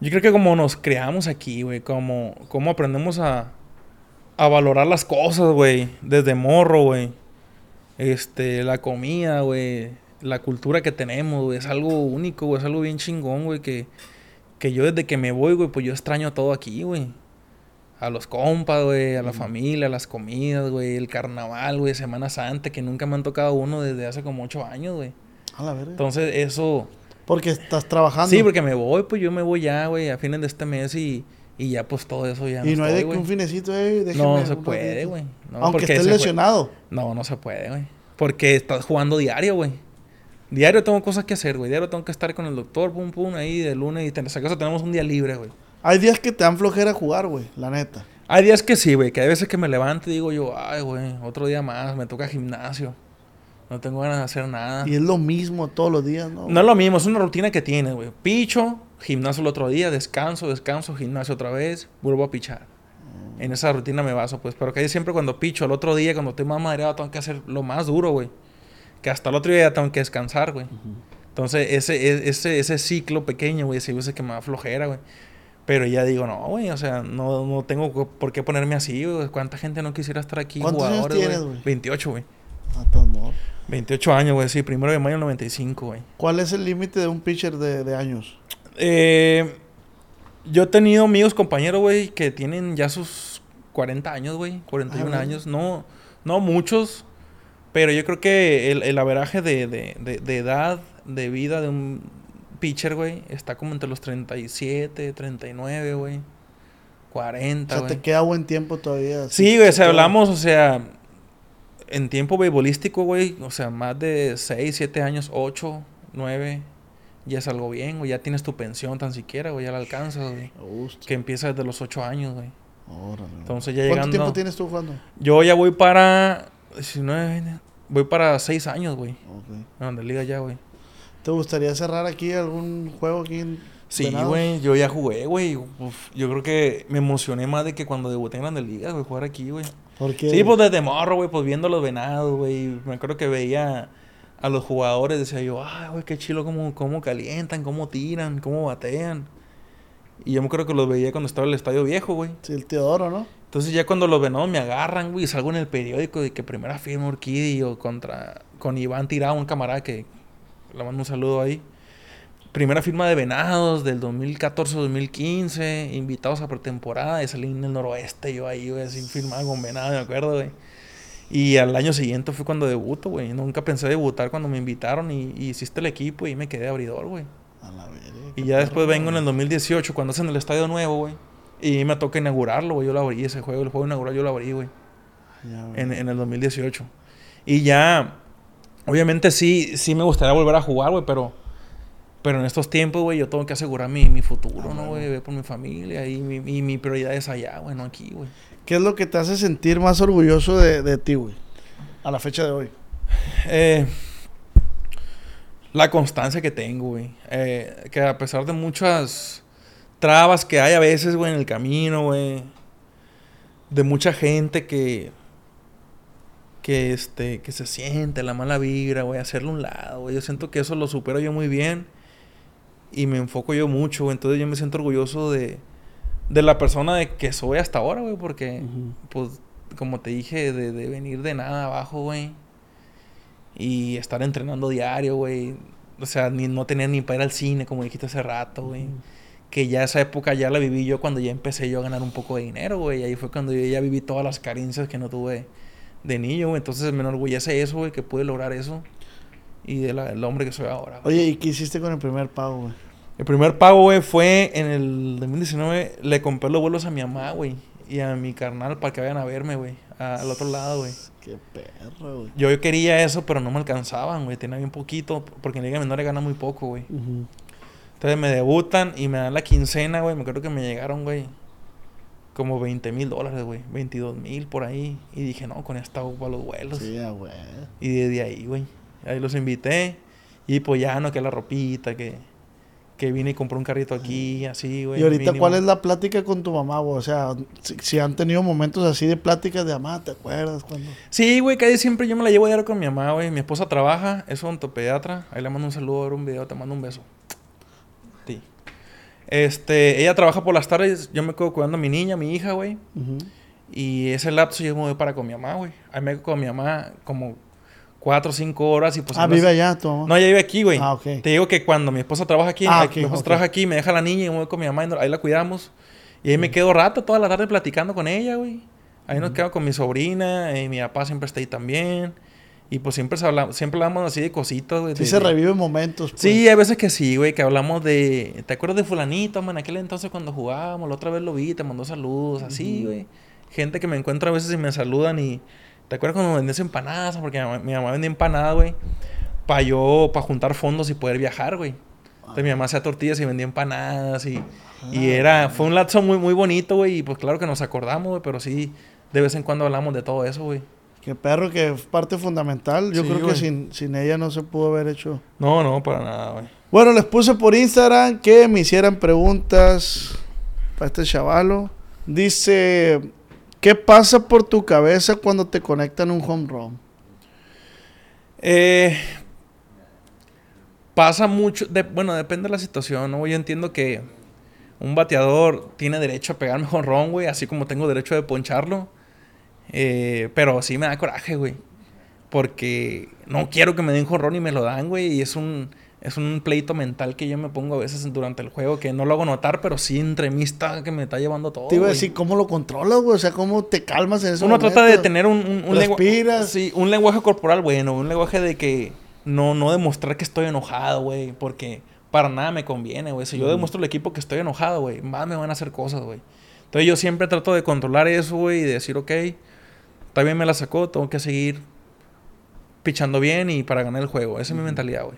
yo creo que como nos creamos aquí, güey, como, como aprendemos a, a valorar las cosas, güey, desde morro, güey. Este, la comida, güey, la cultura que tenemos, güey, es algo único, güey, es algo bien chingón, güey, que, que yo desde que me voy, güey, pues yo extraño todo aquí, güey. A los compas, güey, a la familia, a las comidas, güey, el carnaval, güey, Semana Santa, que nunca me han tocado uno desde hace como ocho años, güey. A la verga. Entonces, eso... Porque estás trabajando. Sí, porque me voy, pues yo me voy ya, güey, a fines de este mes y, y ya pues todo eso ya Y no hay de que un finecito, eh, No se puede, güey. No, Aunque estés lesionado. No, no se puede, güey. Porque estás jugando diario, güey. Diario tengo cosas que hacer, güey. Diario tengo que estar con el doctor, pum, pum, ahí de lunes y si acaso tenemos un día libre, güey. Hay días que te dan flojera jugar, güey, la neta. Hay días que sí, güey, que hay veces que me levanto y digo yo, ay, güey, otro día más, me toca gimnasio. No tengo ganas de hacer nada. Y es lo mismo todos los días, ¿no? No es lo mismo, es una rutina que tienes, güey. Picho, gimnasio el otro día, descanso, descanso, gimnasio otra vez, vuelvo a pichar. En esa rutina me baso, pues. Pero que siempre cuando picho, el otro día, cuando estoy más madreado, tengo que hacer lo más duro, güey. Que hasta el otro día tengo que descansar, güey. Entonces, ese, e- ese, ese ciclo pequeño, güey, ese veces que me da flojera, güey. Pero ya digo, no, güey, o sea, no, no tengo por qué ponerme así, güey. ¿Cuánta gente no quisiera estar aquí? ¿Cuántos años tienes, güey? 28, güey. Ah. 28 años, güey, sí, primero de mayo del 95, güey. ¿Cuál es el límite de un pitcher de, de años? Eh, yo he tenido amigos, compañeros, güey, que tienen ya sus 40 años, güey, 41 Ah, años. No, no muchos, pero yo creo que el, el averaje de, de, de- de edad, de vida de un pitcher, güey, está como entre los 37, 39, güey, O 40, sea, te güey. queda buen tiempo todavía. Sí, güey, o sea, te- hablamos, o sea, en tiempo beisbolístico, güey, o sea, más de 6, 7 años, 8, 9, ya es algo bien, güey, ya tienes tu pensión tan siquiera, güey, ya la alcanzas, güey. Que empieza desde los 8 años, güey. Órale. Entonces ya ¿Cuánto llegando... tiempo tienes tú jugando? Yo ya voy para... 19, voy para 6 años, güey. Ok. En la liga ya, güey. ¿Te gustaría cerrar aquí algún juego aquí en Sí, güey, yo ya jugué, güey. Yo creo que me emocioné más de que cuando debuté en Grandes Ligas, güey, jugar aquí, güey. Sí, pues desde morro, güey, pues viendo los venados, güey. Me acuerdo que veía a los jugadores, decía yo, ay, güey, qué chilo cómo, cómo calientan, cómo tiran, cómo batean. Y yo me acuerdo que los veía cuando estaba en el estadio viejo, güey. Sí, el Teodoro, ¿no? Entonces ya cuando los venados me agarran, güey, salgo en el periódico de que primera firma Orquídeo contra, con Iván Tirado, un camarada que le mando un saludo ahí. Primera firma de venados del 2014-2015, invitados a pretemporada, y salí en el noroeste, yo ahí, güey, así firmado con venado, me acuerdo, güey. Y al año siguiente fue cuando debuto, güey. Nunca pensé debutar cuando me invitaron y, y hiciste el equipo y me quedé abridor, güey. A la verga. Y ya después perro, vengo en el 2018, cuando hacen el estadio nuevo, güey. Y me toca inaugurarlo, güey. Yo lo abrí ese juego, el juego inaugural yo lo abrí, güey. Ya, güey. En, en el 2018. Y ya, obviamente sí, sí me gustaría volver a jugar, güey, pero, pero en estos tiempos, güey, yo tengo que asegurar mi, mi futuro, ¿no, güey? Ver por mi familia y mi, mi, mi prioridad es allá, güey, no aquí, güey. ¿Qué es lo que te hace sentir más orgulloso de, de ti, güey? A la fecha de hoy. Eh, la constancia que tengo, güey. Eh, que a pesar de muchas trabas que hay a veces, güey, en el camino, güey. De mucha gente que... que este que se siente la mala vibra, güey, hacerlo a un lado, güey. Yo siento que eso lo supero yo muy bien y me enfoco yo mucho, güey. Entonces yo me siento orgulloso de, de la persona de que soy hasta ahora, güey, porque pues como te dije de, de venir de nada abajo, güey. Y estar entrenando diario, güey. O sea, ni, no tener ni para ir al cine, como dijiste hace rato, güey. Que ya esa época ya la viví yo cuando ya empecé yo a ganar un poco de dinero, güey. Ahí fue cuando yo ya viví todas las carencias que no tuve de niño, güey. Entonces me enorgullece eso, güey, que pude lograr eso. Y del el hombre que soy ahora. güey. Oye, ¿y qué hiciste con el primer pago, güey? El primer pago, güey, fue en el 2019. Le compré los vuelos a mi mamá, güey. Y a mi carnal para que vayan a verme, güey. Al otro lado, güey. Qué perro, güey. Yo quería eso, pero no me alcanzaban, güey. Tenía bien poquito. Porque en Liga Menor gana muy poco, güey. Entonces me debutan y me dan la quincena, güey. Me acuerdo que me llegaron, güey. Como 20 mil dólares, güey. 22 mil por ahí. Y dije, no, con esta para los vuelos. Sí, güey. Y desde ahí, güey. Ahí los invité. Y pues ya no, que la ropita, que, que vine y compré un carrito aquí, así, güey. ¿Y ahorita mínimo. cuál es la plática con tu mamá, güey? O sea, si, si han tenido momentos así de pláticas de mamá, ¿te acuerdas cuando? Sí, güey, casi siempre yo me la llevo a diario con mi mamá, güey. Mi esposa trabaja, es odontopediatra. Ahí le mando un saludo, ver un video, te mando un beso. Sí. Este, ella trabaja por las tardes, yo me quedo cuidando a mi niña, a mi hija, güey. Y ese lapso yo me voy para con mi mamá, güey. Ahí me quedo con mi mamá como cuatro o cinco horas y pues... ah, vive allá tu mamá. No, ella vive aquí, güey. Ah, ok. Te digo que cuando mi esposa trabaja aquí, Ah, mi ok, esposa trabaja aquí, me deja la niña y me voy con mi mamá y ahí la cuidamos. Y ahí me quedo rato toda la tarde platicando con ella, güey. Ahí nos quedo con mi sobrina y mi papá siempre está ahí también. Y pues siempre, se habla, siempre hablamos así de cositas, güey. Sí de- se reviven momentos. pues. Sí, hay veces que sí, güey, que hablamos de... ¿Te acuerdas de fulanito, man? Aquel entonces cuando jugábamos, la otra vez lo vi, te mandó saludos, así, güey. Gente que me encuentra a veces y me saludan y... ¿Te acuerdas cuando vendías empanadas? Porque mi mamá, mi mamá vendía empanadas, güey. Para yo, para juntar fondos y poder viajar, güey. Entonces mi mamá hacía tortillas y vendía empanadas y... Y era... Fue un lapso muy, muy bonito, güey. Y pues claro que nos acordamos, güey. Pero sí, de vez en cuando hablamos de todo eso, güey. Qué perro que es parte fundamental. Yo Sí, creo que sin, sin ella no se pudo haber hecho. No, no, para nada, güey. Bueno, les puse por Instagram que me hicieran preguntas para este chavalo. Dice, ¿qué pasa por tu cabeza cuando te conectan un home run? Eh, pasa mucho, bueno, depende de la situación, ¿no? Yo entiendo que un bateador tiene derecho a pegarme jonrón, güey, así como tengo derecho de poncharlo. Eh, pero sí me da coraje, güey. Porque no quiero que me den jonrón y me lo dan, güey. Y es un, es un pleito mental que yo me pongo a veces durante el juego, que no lo hago notar, pero sí entre mí está que me está llevando todo. Te iba a decir, ¿cómo lo controlas, güey? O sea, ¿cómo te calmas en ese Uno momento? trata de tener un, un, un lengua- Respiras. sí, un lenguaje corporal bueno, un lenguaje de que no, no demostrar que estoy enojado, güey, porque para nada me conviene, güey. Si yo demuestro al equipo que estoy enojado, güey, más me van a hacer cosas, güey. Entonces yo siempre trato de controlar eso, güey, y de decir, ok, bien me la sacó, tengo que seguir pichando bien y para ganar el juego. Esa es mi mentalidad, güey.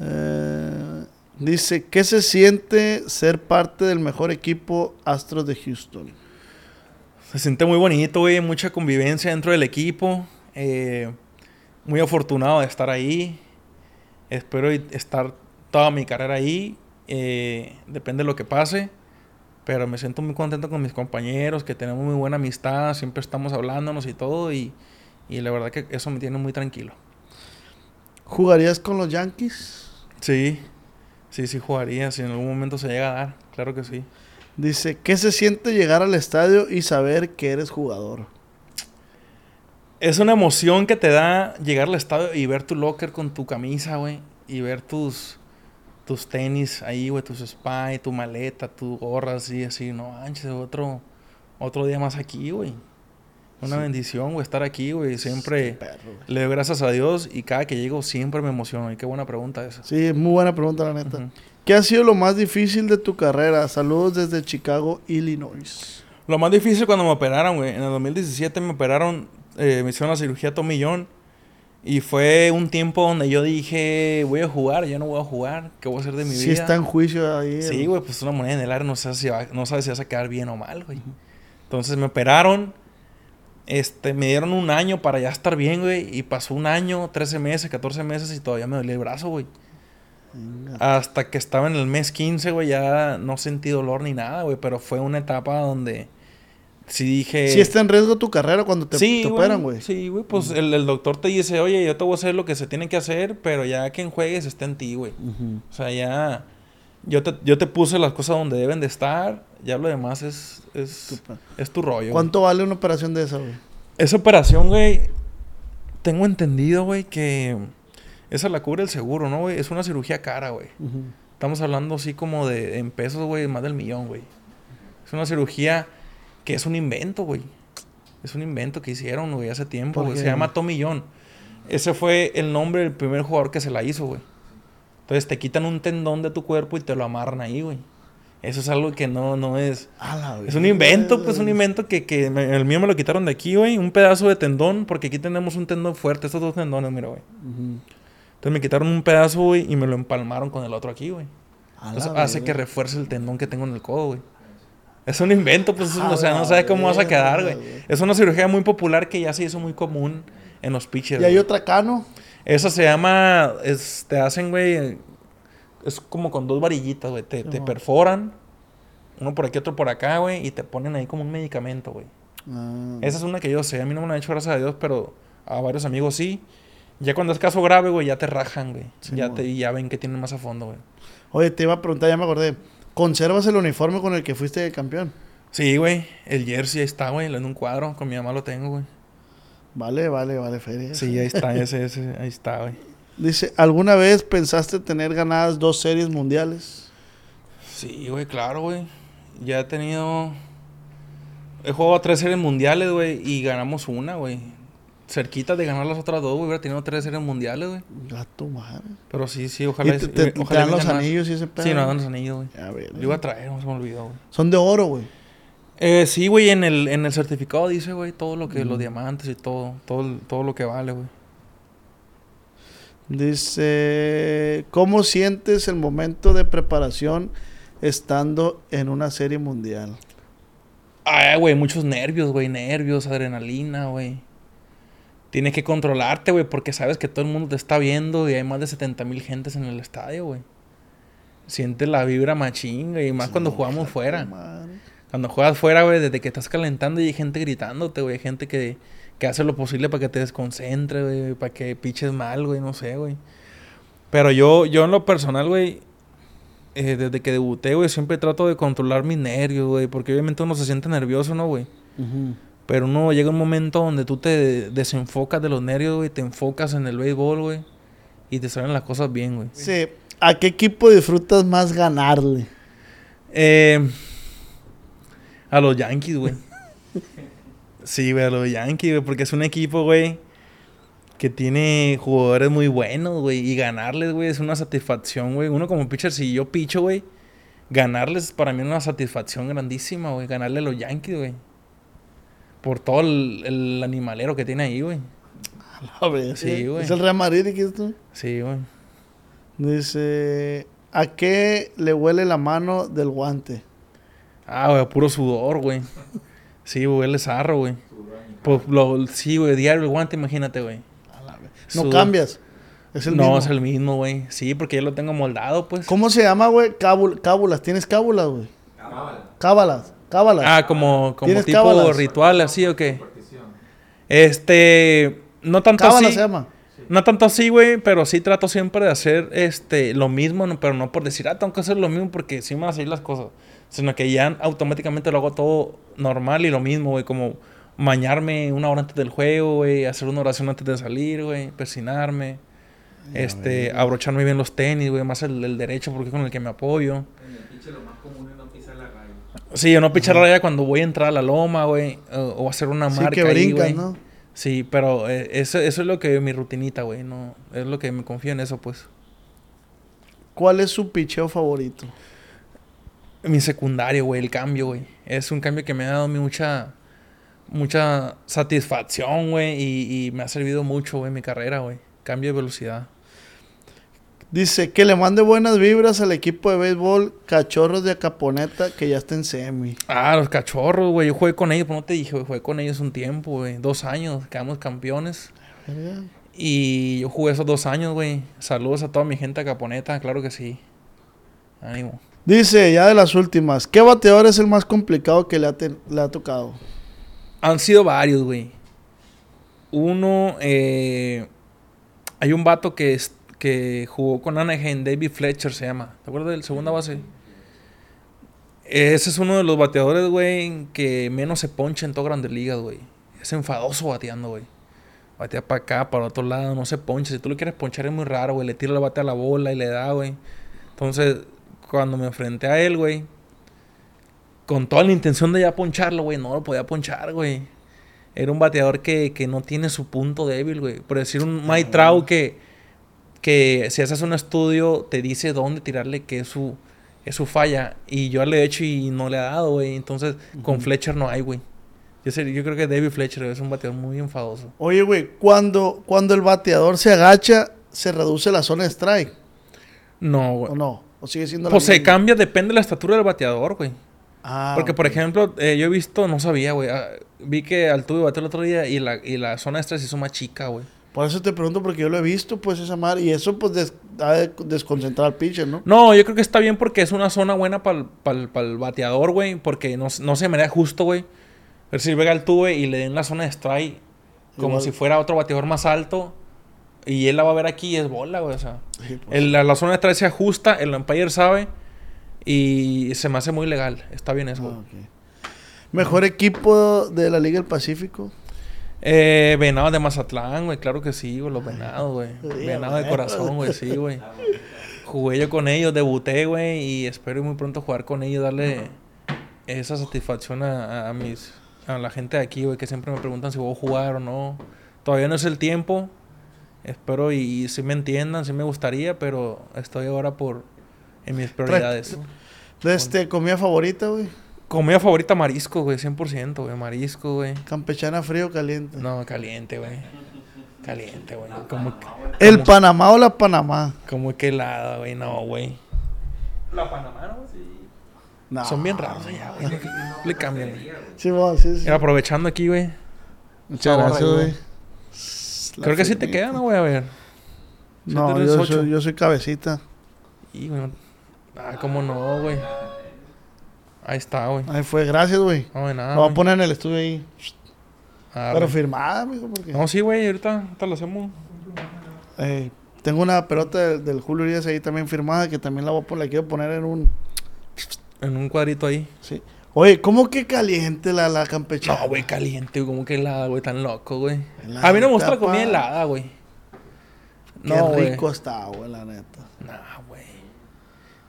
Eh, dice, ¿qué se siente ser parte del mejor equipo Astros de Houston? Se siente muy bonito, güey. Mucha convivencia dentro del equipo. Eh, muy afortunado de estar ahí. Espero estar toda mi carrera ahí. Eh, depende de lo que pase. Pero me siento muy contento con mis compañeros, que tenemos muy buena amistad. Siempre estamos hablándonos y todo. Y, y la verdad que eso me tiene muy tranquilo. ¿Jugarías con los Yankees? Sí, sí, sí jugaría. Si en algún momento se llega a dar. Claro que sí. Dice, ¿qué se siente llegar al estadio y saber que eres jugador? Es una emoción que te da llegar al estadio y ver tu locker con tu camisa, güey. Y ver tus, tus tenis ahí, güey, tus spy, tu maleta, tu gorra, así, así. No manches, otro, otro día más aquí, güey. Una bendición, güey, estar aquí, güey. Siempre Perro, güey. le doy gracias a Dios y cada que llego siempre me emociono. Y qué buena pregunta esa. Sí, muy buena pregunta, la neta. ¿Qué ha sido lo más difícil de tu carrera? Saludos desde Chicago, Illinois. Lo más difícil cuando me operaron, güey. En el 2017 me operaron, eh, me hicieron la cirugía tomillón. Y fue un tiempo donde yo dije, voy a jugar, ya no voy a jugar. ¿Qué voy a hacer de mi Sí vida? está en juicio ahí. Sí, güey, pues una moneda en el aire no sabes si, va- no sabes si vas a quedar bien o mal, güey. Entonces me operaron. Este, me dieron un año para ya estar bien, güey. Y pasó un año, 13 meses, 14 meses y todavía me dolía el brazo, güey. Hasta que estaba en el mes 15, güey, ya no sentí dolor ni nada, güey. Pero fue una etapa donde sí dije... Si está en riesgo tu carrera cuando te, sí, te operan, güey. Sí, güey. Pues el, el doctor te dice, oye, yo te voy a hacer lo que se tiene que hacer, pero ya quien juegues está en ti, güey. O sea, ya... Yo te, yo te puse las cosas donde deben de estar. Ya lo demás es... Es, es tu rollo. güey. ¿Cuánto vale una operación de esa, güey? Esa operación, güey... Tengo entendido, güey, que... Esa la cubre el seguro, ¿no, güey? Es una cirugía cara, güey. Estamos hablando así como de... En pesos, güey, más del millón, güey. Es una cirugía que es un invento, güey. Es un invento que hicieron, güey, hace tiempo, ¿Por güey. Se llama Tommy John. Ese fue el nombre del primer jugador que se la hizo, güey. Entonces te quitan un tendón de tu cuerpo y te lo amarran ahí, güey. Eso es algo que no, no es... Es un invento, pues un invento que, que me- el mío me lo quitaron de aquí, güey. Un pedazo de tendón, porque aquí tenemos un tendón fuerte, estos dos tendones, mira, güey. Entonces me quitaron un pedazo, güey, y me lo empalmaron con el otro aquí, güey. La hace que refuerce el tendón que tengo en el codo, güey. Es un invento, pues, o sea, no sabes cómo vas a quedar, güey. Es una cirugía muy popular que ya se hizo muy común en los pitchers. Y hay güey. otra cano. Esa se llama, es, te hacen, güey, es como con dos varillitas, güey. Te, perforan, uno por aquí, otro por acá, güey, y te ponen ahí como un medicamento, güey. Ah. Esa es una que yo sé, a mí no me la han hecho, gracias a Dios, pero a varios amigos sí. Ya cuando es caso grave, güey, ya te rajan, güey. Sí, ya, te, y ya ven que tienen más a fondo, güey. Oye, te iba a preguntar, ya me acordé. ¿Conservas el uniforme con el que fuiste campeón? Sí, güey, el jersey ahí está, güey, en un cuadro, con mi mamá lo tengo, güey. Vale, vale, vale, feria. Sí, ahí está, ese, ese, ahí está, güey. Dice, ¿alguna vez pensaste tener ganadas dos series mundiales? Sí, güey, claro, güey. Ya he tenido. He jugado a tres series mundiales, güey, y ganamos una, güey. Cerquita de ganar las otras dos, güey. Hubiera tenido tres series mundiales, güey. Gato madre. Pero sí, sí, ¿Y ojalá. y- te- te ojalá dan los anillos y ese pedo? Sí, nos dan los anillos, güey. Ya, ver, Yo iba a traer, no se me olvidó, güey. Son de oro, güey. Eh, sí, güey, en el, en el certificado dice, güey, todo lo que, los diamantes y todo, todo, todo lo que vale, güey. Dice, ¿cómo sientes el momento de preparación estando en una serie mundial? Ay, güey, muchos nervios, güey, nervios, adrenalina, güey. Tienes que controlarte, güey, porque sabes que todo el mundo te está viendo y hay más de 70 mil gentes en el estadio, güey. Sientes la vibra machín, güey, y más cuando jugamos fuera. Madre. Cuando juegas fuera, güey, desde que estás calentando y hay gente gritándote, güey, hay gente que, que hace lo posible para que te desconcentre, güey, para que piches mal, güey, no sé, güey. Pero yo, yo en lo personal, güey, eh, desde que debuté, güey, siempre trato de controlar mis nervios, güey, porque obviamente uno se siente nervioso, ¿no, güey? Pero uno llega un momento donde tú te desenfocas de los nervios, güey, te enfocas en el béisbol, güey, y te salen las cosas bien, güey. Sí, ¿a qué equipo disfrutas más ganarle? Eh, a los Yankees, güey. sí, güey, a los Yankees, güey, porque es un equipo, güey, que tiene jugadores muy buenos, güey, y ganarles, güey, es una satisfacción, güey. Uno como pitcher, si yo picho, güey, ganarles para mí es una satisfacción grandísima, güey, ganarle a los Yankees, güey. Por todo el, el animalero que tiene ahí, güey. A ver, Sí, güey. ¿Es el Real Madrid, dijiste tú? Sí, güey. Dice, ¿a qué le huele la mano del guante? Ah, güey, puro sudor, güey. Sí, güey, huele zarro, güey. Pues, lo, sí, güey, diario el guante, imagínate, güey. No Sudor. cambias. Es el no, mismo. es el mismo, güey. Sí, porque ya lo tengo moldado, pues. ¿Cómo se llama, güey? Cábul- cábulas. ¿Tienes cábulas, güey? Cábalas. Cábalas. Ah, como, como ¿Tienes tipo cábalas? ritual, así o qué. Este. No tanto Cábalas así. se llama. No tanto así, güey, pero sí trato siempre de hacer este lo mismo, pero no por decir, ah, tengo que hacer lo mismo porque sí me van a salir las cosas. Sino que ya automáticamente lo hago todo normal y lo mismo, güey, como bañarme una hora antes del juego, güey, hacer una oración antes de salir, güey, persinarme, este, abrocharme bien los tenis, güey, más el, el derecho porque es con el que me apoyo. Sí, yo no pichar la raya cuando voy a entrar a la loma, güey, o, o hacer una Sí, marca que ahí, güey. ¿no? Sí, pero eh, eso, eso es lo que mi rutinita, güey, no, es lo que me confío en eso, pues. ¿Cuál es su picheo favorito? Mi secundario, güey, el cambio, güey. Es un cambio que me ha dado mucha, mucha satisfacción, güey, y, y me ha servido mucho, güey, en mi carrera, güey. Cambio de velocidad. Dice que le mande buenas vibras al equipo de béisbol Cachorros de Acaponeta que ya está en semi. Ah, los cachorros, güey. Yo jugué con ellos, pero no te dije, güey. Jugué con ellos un tiempo, güey. Dos años, quedamos campeones. Y yo jugué esos dos años, güey. Saludos a toda mi gente a Caponeta, claro que sí. Ánimo. Dice, ya de las últimas, ¿qué bateador es el más complicado que le ha, tocado? Han sido varios, güey. Uno, eh, hay un vato que, que jugó con Anaheim, David Fletcher se llama. ¿Te acuerdas del segunda base? Ese es uno de los bateadores, güey, que menos se poncha en todas grandes ligas, güey. Es enfadoso bateando, güey. Batea para acá, para otro lado, no se poncha. Si tú lo quieres ponchar es muy raro, güey. Le tira el bate a la bola y le da, güey. Entonces, cuando me enfrenté a él, güey, con toda la intención de ya poncharlo, güey, no lo podía ponchar, güey. Era un bateador que, que no tiene su punto débil, güey. Por decir, un Mike Trout que, que si haces un estudio te dice dónde tirarle que es su, es su falla. Y yo le he hecho y no le ha dado, güey. Entonces, con Fletcher no hay, güey. Yo, sé- yo creo que David Fletcher es un bateador muy enfadoso. Oye, güey, cuando, cuando el bateador se agacha, se reduce la zona de strike, No, güey. ¿o no? ¿O sigue siendo la Pues se cambia, depende de la estatura del bateador, güey. Ah, Porque, por ejemplo, eh, yo he visto, no sabía, güey. ah, vi que Altuve bateó el otro día y la, y la zona extra se hizo más chica, güey. Por eso te pregunto, porque yo lo he visto, pues, esa madre. Y eso, pues, des- ha de desconcentrar al pitcher, ¿no? No, yo creo que está bien porque es una zona buena para el bateador, güey. Porque no, no se me justo, güey. Si llega Altuve y le den la zona de strike como Igual. si fuera otro bateador más alto. Y él la va a ver aquí y es bola, güey. O sea, Sí, pues. el- la, la zona de strike se ajusta, el umpire sabe. Y se me hace muy legal. Está bien eso, Ah. Mejor equipo de la Liga del Pacífico. Eh, venados de Mazatlán, güey, claro que sí, güey, los venados, güey. Sí, Venados de corazón, güey, sí, güey. Jugué yo con ellos, debuté, güey, y espero muy pronto jugar con ellos, darle esa satisfacción a, a mis, a la gente de aquí, güey, que siempre me preguntan si voy a jugar o no. Todavía no es el tiempo, espero y, si me entiendan, si me gustaría, pero estoy ahora por, en mis prioridades. De este, comida favorita, güey. Comida favorita, marisco, güey, 100%, güey, marisco, güey. Campechana frío o caliente. No, caliente, güey. Caliente, güey. Como, ¿El como- Panamá o la Panamá? Como que helada, güey. No, güey. La Panamá, ¿no? Sí. No. Son bien raros allá, güey. Le cambian, güey. Sí, vos, sí, sí. Aprovechando aquí, güey. Muchas gracias, güey. La Creo que sí te queda, ¿no, güey? A ver. No, yo soy, yo soy cabecita. Y, güey. Ah, cómo no, güey. Ahí está, güey. Ahí fue, gracias, güey. No, de nada. Lo voy a poner en el estudio ahí. Ah, Pero firmada, amigo, porque... No, sí, güey. Ahorita, ahorita lo hacemos. Eh, tengo una pelota del, del Julio Urias ahí también firmada que también la voy a poner, la quiero poner en un... En un cuadrito ahí. Sí. Oye, ¿cómo que caliente la, la campechana? No, güey, caliente, güey. Como que helada, güey. Tan loco, güey. A mí no me gusta la comida helada, güey. Qué No, rico está, güey, la neta. Nah, güey.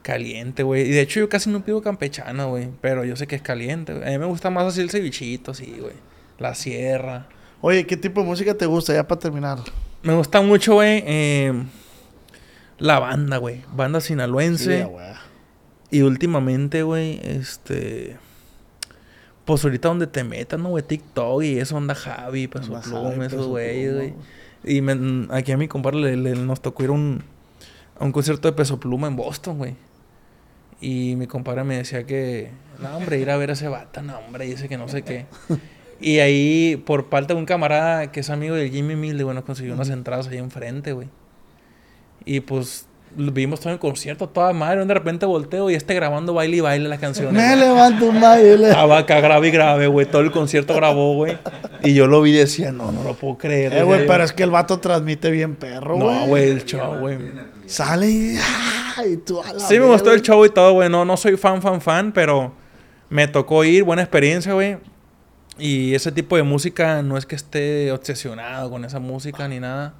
Caliente, güey. Y de hecho yo casi no pido campechana, güey. Pero yo sé que es caliente, güey. A mí me gusta más así el cevichito, sí, güey. La sierra. Oye, ¿qué tipo de música te gusta ya para terminar? Me gusta mucho, güey, eh, la banda, güey. Banda sinaloense. Sí, y últimamente, güey, este... Pues ahorita donde te metas, ¿no, güey? TikTok y eso, onda Javi, Peso Pluma, esos Peso güeyes, güey. Y me- aquí a mi compadre le, le- nos tocó ir a un, a un concierto de Peso Pluma en Boston, güey. Y mi compadre me decía que, no, hombre, ir a ver a ese bata, no, hombre, dice que no sé qué. y ahí, por parte de un camarada que es amigo del Jimmy Milde, güey, nos consiguió unas entradas ahí enfrente, güey. Y pues vimos todo el concierto, toda madre. De repente volteo y este grabando baile y baile las canciones. Me levanto un baile. Estaba acá grave y grave, güey. Todo el concierto grabó, güey. Y yo lo vi y decía, no, no lo puedo creer. Eh, güey, pero es que el vato transmite bien perro, güey. No, güey, el show, güey. Sale y... ¡ay! tú a la Sí me gustó el show y todo, güey. No, no soy fan, fan, fan, pero me tocó ir. Buena experiencia, güey. Y ese tipo de música no es que esté obsesionado con esa música ni nada.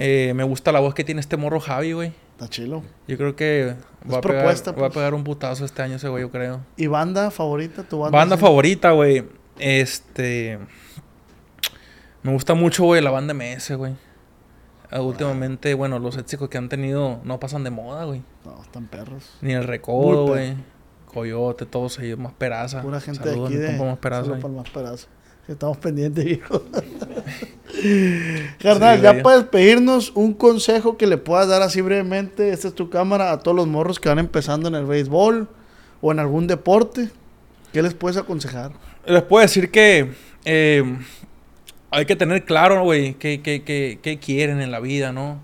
Eh, me gusta la voz que tiene este morro Javi, güey. Está chilo. Yo creo que va a, propuesta, pegar, va a pues. pegar un putazo este año ese güey, yo creo. ¿Y banda favorita? ¿Tu banda? Banda favorita, güey. Este. Me gusta mucho, güey, la banda MS, güey. Ah, Últimamente, bueno, los éxitos que han tenido no pasan de moda, güey. No, están perros. Ni el recodo, güey. Coyote, todos ellos, más peraza. Pura gente Saludos de aquí de... más peraza, Saludos para más perazo. Estamos pendientes, hijo. Carnal, Sí, ya puedes pedirnos un consejo que le puedas dar así brevemente. Esta es tu cámara a todos los morros que van empezando en el béisbol o en algún deporte. ¿Qué les puedes aconsejar? Les puedo decir que eh, hay que tener claro, güey, qué, qué, qué, qué quieren en la vida, ¿no?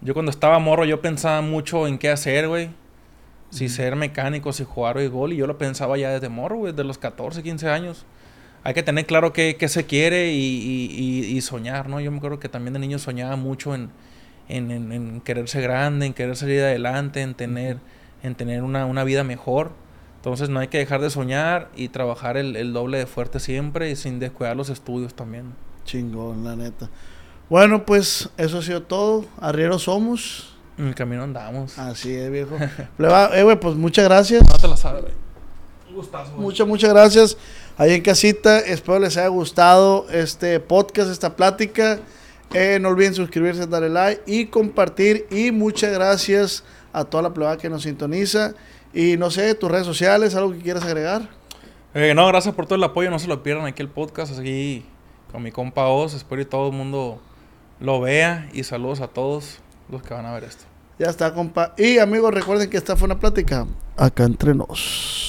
Yo cuando estaba morro, yo pensaba mucho en qué hacer, güey. Si ser mecánico, si jugar béisbol. Y yo lo pensaba ya desde morro, güey, de los 14, 15 años. Hay que tener claro qué, qué se quiere y, y- y- soñar, ¿no? Yo me acuerdo que también de niño soñaba mucho en, en, en, en quererse grande, en querer salir adelante, en tener, en tener una, una vida mejor. Entonces no hay que dejar de soñar y trabajar el, el doble de fuerte siempre y sin descuidar los estudios también. Chingón, la neta. Bueno, pues eso ha sido todo. Arrieros somos. En el camino andamos. Así es, viejo. Pleba- eh, güey, pues muchas gracias. No te la sabes, güey. Un gustazo, güey. Muchas, muchas gracias. Ahí en casita, espero les haya gustado este podcast, esta plática. Eh, no olviden suscribirse, darle like y compartir. Y muchas gracias a toda la plebada que nos sintoniza. Y no sé, tus redes sociales, algo que quieras agregar. Eh, no, gracias por todo el apoyo. No se lo pierdan aquí el podcast. Aquí con mi compa Oz. Espero que todo el mundo lo vea. Y saludos a todos los que van a ver esto. Ya está, compa. Y amigos, recuerden que esta fue una plática acá entre nos.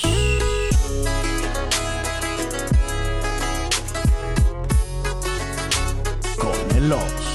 Con